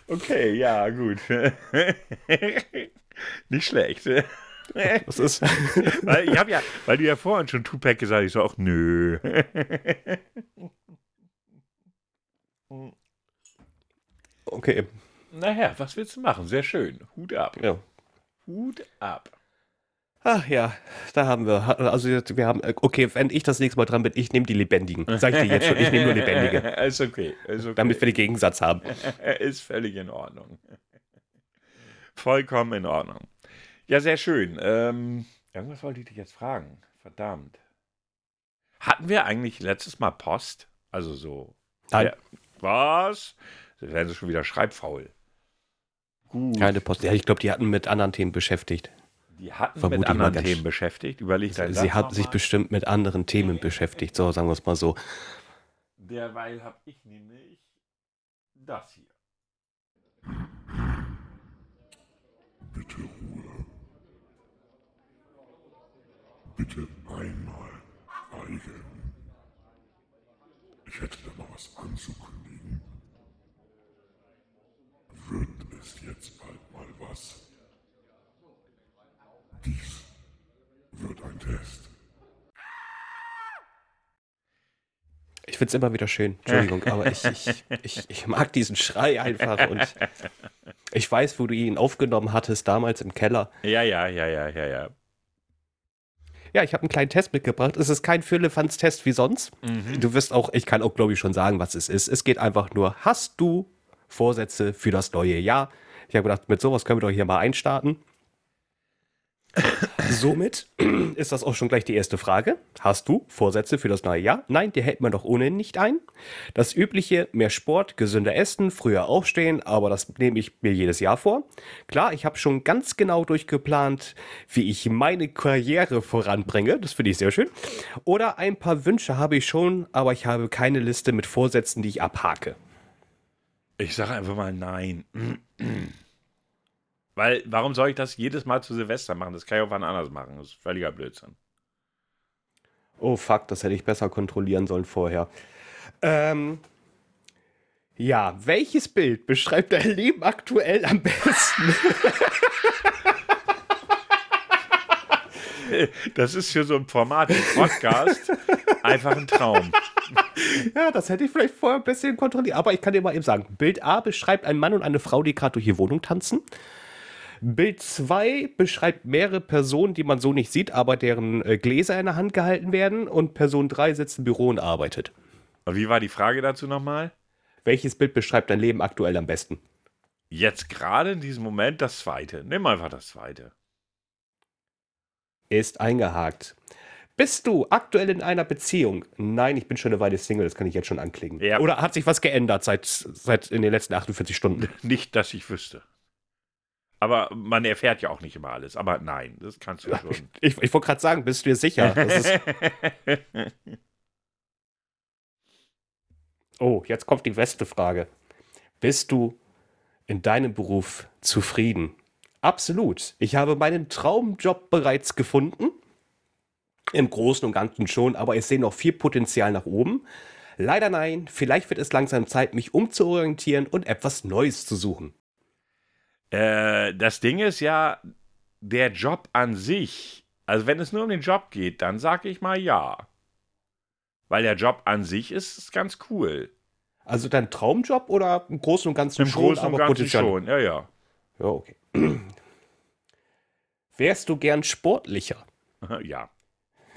okay, ja, gut. Nicht schlecht. Was ist? weil, ich ja, weil du ja vorhin schon Tupac gesagt hast, ich so, auch nö. Okay. Naja, was willst du machen? Sehr schön. Hut ab. Ja. Hut ab. Ach ja, da haben wir. Also wir haben. Okay, wenn ich das nächste Mal dran bin, ich nehme die Lebendigen. Sag ich dir jetzt schon, ich nehme nur Lebendige. ist, okay, ist okay. Damit wir den Gegensatz haben. ist völlig in Ordnung. Vollkommen in Ordnung. Ja, sehr schön. Ähm, irgendwas wollte ich dich jetzt fragen. Verdammt. Hatten wir eigentlich letztes Mal Post? Also so. Nein. Ja, was? Das werden sie schon wieder schreibfaul. Gut. Keine Post. Ja, ich glaube, die hatten mit anderen Themen beschäftigt. Die hatten Vermute mit anderen Themen beschäftigt. Überlegt Sie, sie haben sich bestimmt mit anderen Themen beschäftigt. So, sagen wir es mal so. Derweil habe ich nämlich das hier. Bitte Ruhe. Bitte einmal schweigen. Ich hätte da noch was anzukündigen. Wird es jetzt bald mal was? Dies wird ein Test. Ich finde es immer wieder schön. Entschuldigung, aber ich, ich, ich, ich, mag diesen Schrei einfach und ich weiß, wo du ihn aufgenommen hattest, damals im Keller. Ja, ja, ja, ja, ja, ja. Ja, ich habe einen kleinen Test mitgebracht. Es ist kein Firlefanz-Test wie sonst. Mhm. Du wirst auch, ich kann auch, glaube ich, schon sagen, was es ist. Es geht einfach nur, hast du Vorsätze für das neue Jahr? Ich habe gedacht, mit sowas können wir doch hier mal einstarten. Somit ist das auch schon gleich die erste Frage. Hast du Vorsätze für das neue Jahr? Nein, die hält man doch ohnehin nicht ein. Das übliche, mehr Sport, gesünder essen, früher aufstehen, aber das nehme ich mir jedes Jahr vor. Klar, ich habe schon ganz genau durchgeplant, wie ich meine Karriere voranbringe. Das finde ich sehr schön. Oder ein paar Wünsche habe ich schon, aber ich habe keine Liste mit Vorsätzen, die ich abhake. Ich sage einfach mal nein. Weil, warum soll ich das jedes Mal zu Silvester machen? Das kann ich auch wann anders machen. Das ist völliger Blödsinn. Oh fuck, das hätte ich besser kontrollieren sollen vorher. Ähm, ja, welches Bild beschreibt dein Leben aktuell am besten? das ist für so ein Format wie Podcast einfach ein Traum. Ja, das hätte ich vielleicht vorher ein bisschen kontrolliert. Aber ich kann dir mal eben sagen: Bild A beschreibt einen Mann und eine Frau, die gerade durch die Wohnung tanzen. Bild 2 beschreibt mehrere Personen, die man so nicht sieht, aber deren äh, Gläser in der Hand gehalten werden. Und Person 3 sitzt im Büro und arbeitet. Und wie war die Frage dazu nochmal? Welches Bild beschreibt dein Leben aktuell am besten? Jetzt gerade in diesem Moment das zweite. Nimm einfach das zweite. Ist eingehakt. Bist du aktuell in einer Beziehung? Nein, ich bin schon eine Weile Single, das kann ich jetzt schon anklicken. Ja. Oder hat sich was geändert seit, seit in den letzten 48 Stunden? Nicht, dass ich wüsste. Aber man erfährt ja auch nicht immer alles. Aber nein, das kannst du schon. Ich, ich wollte gerade sagen, bist du dir sicher? oh, jetzt kommt die beste Frage. Bist du in deinem Beruf zufrieden? Absolut. Ich habe meinen Traumjob bereits gefunden. Im Großen und Ganzen schon, aber ich sehe noch viel Potenzial nach oben. Leider nein, vielleicht wird es langsam Zeit, mich umzuorientieren und etwas Neues zu suchen. Äh, das Ding ist ja, der Job an sich, also wenn es nur um den Job geht, dann sage ich mal ja. Weil der Job an sich ist, ist ganz cool. Also dein Traumjob oder im Großen und Ganzen Im schon, Großen und Ganzen schon, ja, ja. Ja, okay. Wärst du gern sportlicher? Ja.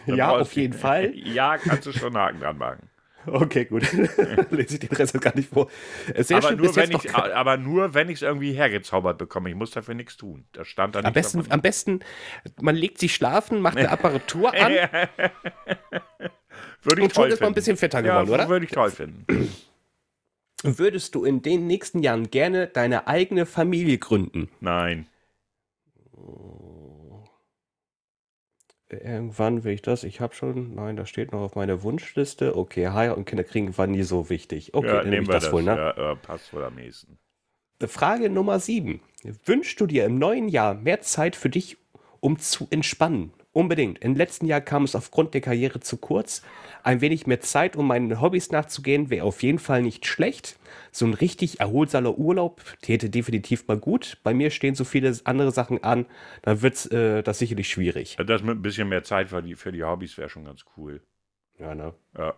Ja, brauchst auf jeden Fall. Ja, kannst du schon einen Haken dran machen. Okay, gut. Lese ich den Rest gar nicht vor. Sehr aber, schön, nur, wenn ich, aber nur, wenn ich es irgendwie hergezaubert bekomme. Ich muss dafür nichts tun. Das stand da Am besten, am besten, man legt sich schlafen, macht eine Apparatur an würde ich und schon ist man ein bisschen fetter ja, geworden, oder? würde ich toll finden. Würdest du in den nächsten Jahren gerne deine eigene Familie gründen? Nein. Irgendwann will ich das. Ich habe schon, nein, das steht noch auf meiner Wunschliste. Okay, Heirat und Kinder kriegen war nie so wichtig. Okay, ja, dann nehme nehmen ich wir das, das. wohl, ne? ja, passt wohl am nächsten. Frage Nummer 7. Wünschst du dir im neuen Jahr mehr Zeit für dich, um zu entspannen? Unbedingt. Im letzten Jahr kam es aufgrund der Karriere zu kurz. Ein wenig mehr Zeit, um meinen Hobbys nachzugehen, wäre auf jeden Fall nicht schlecht. So ein richtig erholsamer Urlaub täte definitiv mal gut. Bei mir stehen so viele andere Sachen an, dann wird äh, das sicherlich schwierig. Das mit ein bisschen mehr Zeit für die, für die Hobbys wäre schon ganz cool. Ja, ne? Ja.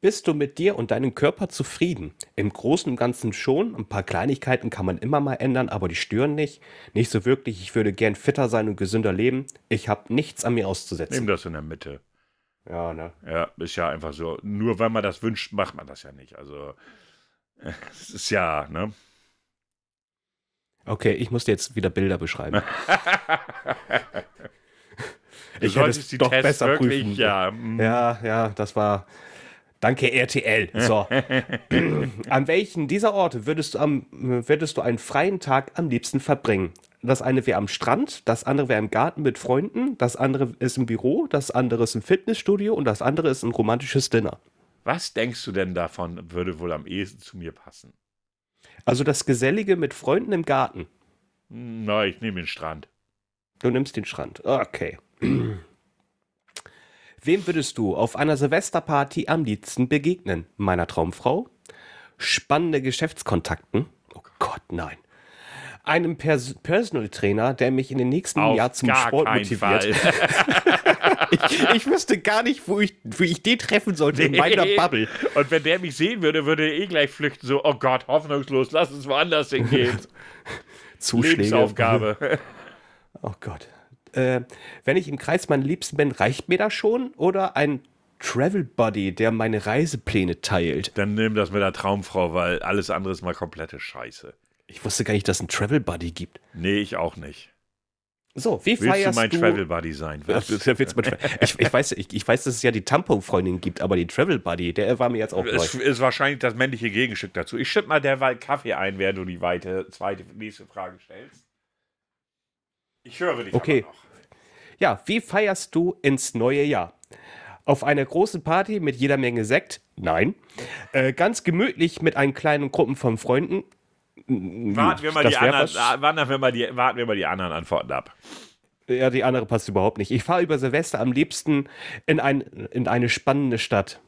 Bist du mit dir und deinem Körper zufrieden? Im Großen und Ganzen schon. Ein paar Kleinigkeiten kann man immer mal ändern, aber die stören nicht. Nicht so wirklich. Ich würde gern fitter sein und gesünder leben. Ich habe nichts an mir auszusetzen. das in der Mitte. Ja, ne? Ja, ist ja einfach so. Nur wenn man das wünscht, macht man das ja nicht. Also, es ist ja, ne? Okay, ich muss dir jetzt wieder Bilder beschreiben. Du Ich hätte es solltest die doch Tests besser wirklich, prüfen. ja. mm, Ja, ja, das war. Danke, RTL. So. an welchen dieser Orte würdest du, am, würdest du einen freien Tag am liebsten verbringen? Das eine wäre am Strand, das andere wäre im Garten mit Freunden, das andere ist im Büro, das andere ist im Fitnessstudio und das andere ist ein romantisches Dinner. Was denkst du denn davon, würde wohl am ehesten zu mir passen? Also das Gesellige mit Freunden im Garten. Hm, Na, ich nehme den Strand. Du nimmst den Strand. Okay. Wem würdest du auf einer Silvesterparty am liebsten begegnen? Meiner Traumfrau? Spannende Geschäftskontakten? Oh Gott, nein. Einem Pers Personal Trainer, der mich in den nächsten Auf Jahr zum Sport motiviert. Ich, ich wüsste gar nicht, wo ich, wo ich den treffen sollte in meiner Nee. Bubble. Und wenn der mich sehen würde, würde er eh gleich flüchten. So, oh Gott, hoffnungslos, lass uns woanders hingehen. Zuschläge. Lebensaufgabe. Oh Gott. Äh, wenn ich im Kreis meiner Liebsten bin, reicht mir das schon? Oder ein Travel Buddy, der meine Reisepläne teilt? Dann nimm das mit der Traumfrau, weil alles andere ist mal komplette Scheiße. Ich wusste gar nicht, dass es einen Travel Buddy gibt. Nee, ich auch nicht. So, wie Willst du feierst mein du... Travel Buddy sein? Tra- ich, ich, weiß, ich, ich weiß, dass es ja die Tampon-Freundin gibt, aber die Travel Buddy, der war mir jetzt auch neu. Es ist wahrscheinlich das männliche Gegenstück dazu. Ich schütte mal derweil Kaffee ein, während du die weite, zweite, nächste Frage stellst. Ich höre dich Okay. noch. Ja, wie feierst du ins neue Jahr? Auf einer großen Party mit jeder Menge Sekt? Nein. Äh, ganz gemütlich mit einen kleinen Gruppen von Freunden? Warten wir, mal die anderen, warten, wir mal die, warten wir mal die anderen Antworten ab. Ja, die andere passt überhaupt nicht. Ich fahre über Silvester am liebsten in, ein, in eine spannende Stadt.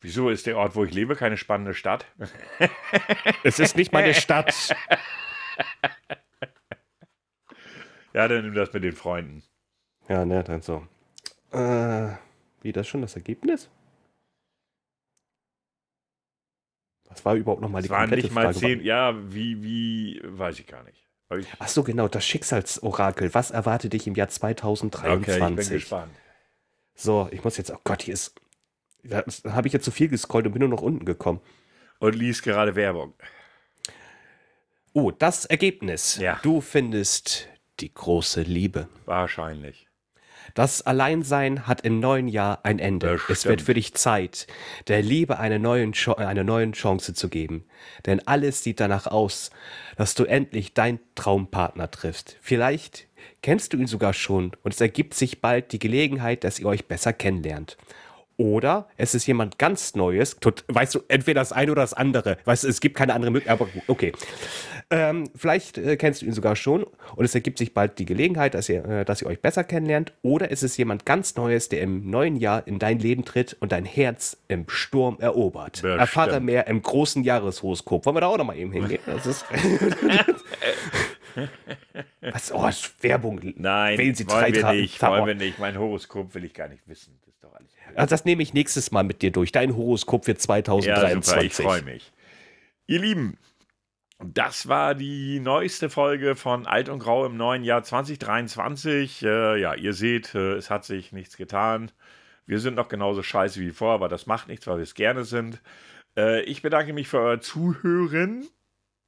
Wieso ist der Ort, wo ich lebe, keine spannende Stadt? Es ist nicht meine Stadt. Ja, dann nimm das mit den Freunden. Ja, ne, dann so. Äh, wie das schon das Ergebnis? Was war überhaupt nochmal die waren komplette nicht mal Frage? zehn. Ja, wie, wie, weiß ich gar nicht. Ich, Ach so, genau, das Schicksalsorakel. Was erwartet dich im Jahr okay, ich bin 2023? gespannt. so, ich muss jetzt, oh Gott, hier ist, da habe ich jetzt zu viel gescrollt und bin nur noch unten gekommen. Und liest gerade Werbung. Oh, das Ergebnis. Ja. Du findest die große Liebe. Wahrscheinlich. Das Alleinsein hat im neuen Jahr ein Ende. Es wird für dich Zeit, der Liebe eine, neuen eine neuen Chance zu geben. Denn alles sieht danach aus, dass du endlich deinen Traumpartner triffst. Vielleicht kennst du ihn sogar schon und es ergibt sich bald die Gelegenheit, dass ihr euch besser kennenlernt. Oder es ist jemand ganz Neues. Tot, weißt du, entweder das eine oder das andere. Weißt du, es gibt keine andere Möglichkeit. Aber gut, okay. Ähm, vielleicht äh, kennst du ihn sogar schon und es ergibt sich bald die Gelegenheit, dass ihr, äh, dass ihr euch besser kennenlernt. Oder es ist jemand ganz Neues, der im neuen Jahr in dein Leben tritt und dein Herz im Sturm erobert. Bestimmt. Erfahre mehr im großen Jahreshoroskop. Wollen wir da auch noch mal eben hingehen? Das ist Was? Oh, Werbung. Nein, Wählen Sie wollen wir Treitraten- nicht, wollen wir nicht. Mein Horoskop will ich gar nicht wissen. Also das nehme ich nächstes Mal mit dir durch. Dein Horoskop für Ja, 2023. super, ich freue mich. Ihr Lieben, das war die neueste Folge von Alt und Grau im neuen Jahr 2023. Äh, ja, ihr seht, äh, es hat sich nichts getan. Wir sind noch genauso scheiße wie vorher, aber das macht nichts, weil wir es gerne sind. Äh, ich bedanke mich für euer Zuhören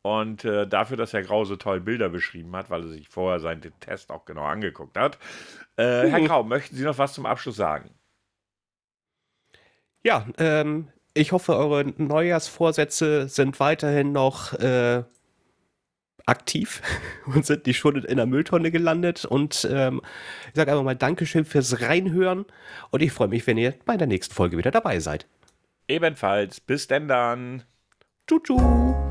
und äh, dafür, dass Herr Grau so toll Bilder beschrieben hat, weil er sich vorher seinen Test auch genau angeguckt hat. Äh, Herr Grau, möchten Sie noch was zum Abschluss sagen? Ja, ähm, ich hoffe, eure Neujahrsvorsätze sind weiterhin noch äh, aktiv und sind nicht schon in der Mülltonne gelandet. Und ähm, ich sage einfach mal Dankeschön fürs Reinhören und ich freue mich, wenn ihr bei der nächsten Folge wieder dabei seid. Ebenfalls. Bis denn dann. Tschu, tschu.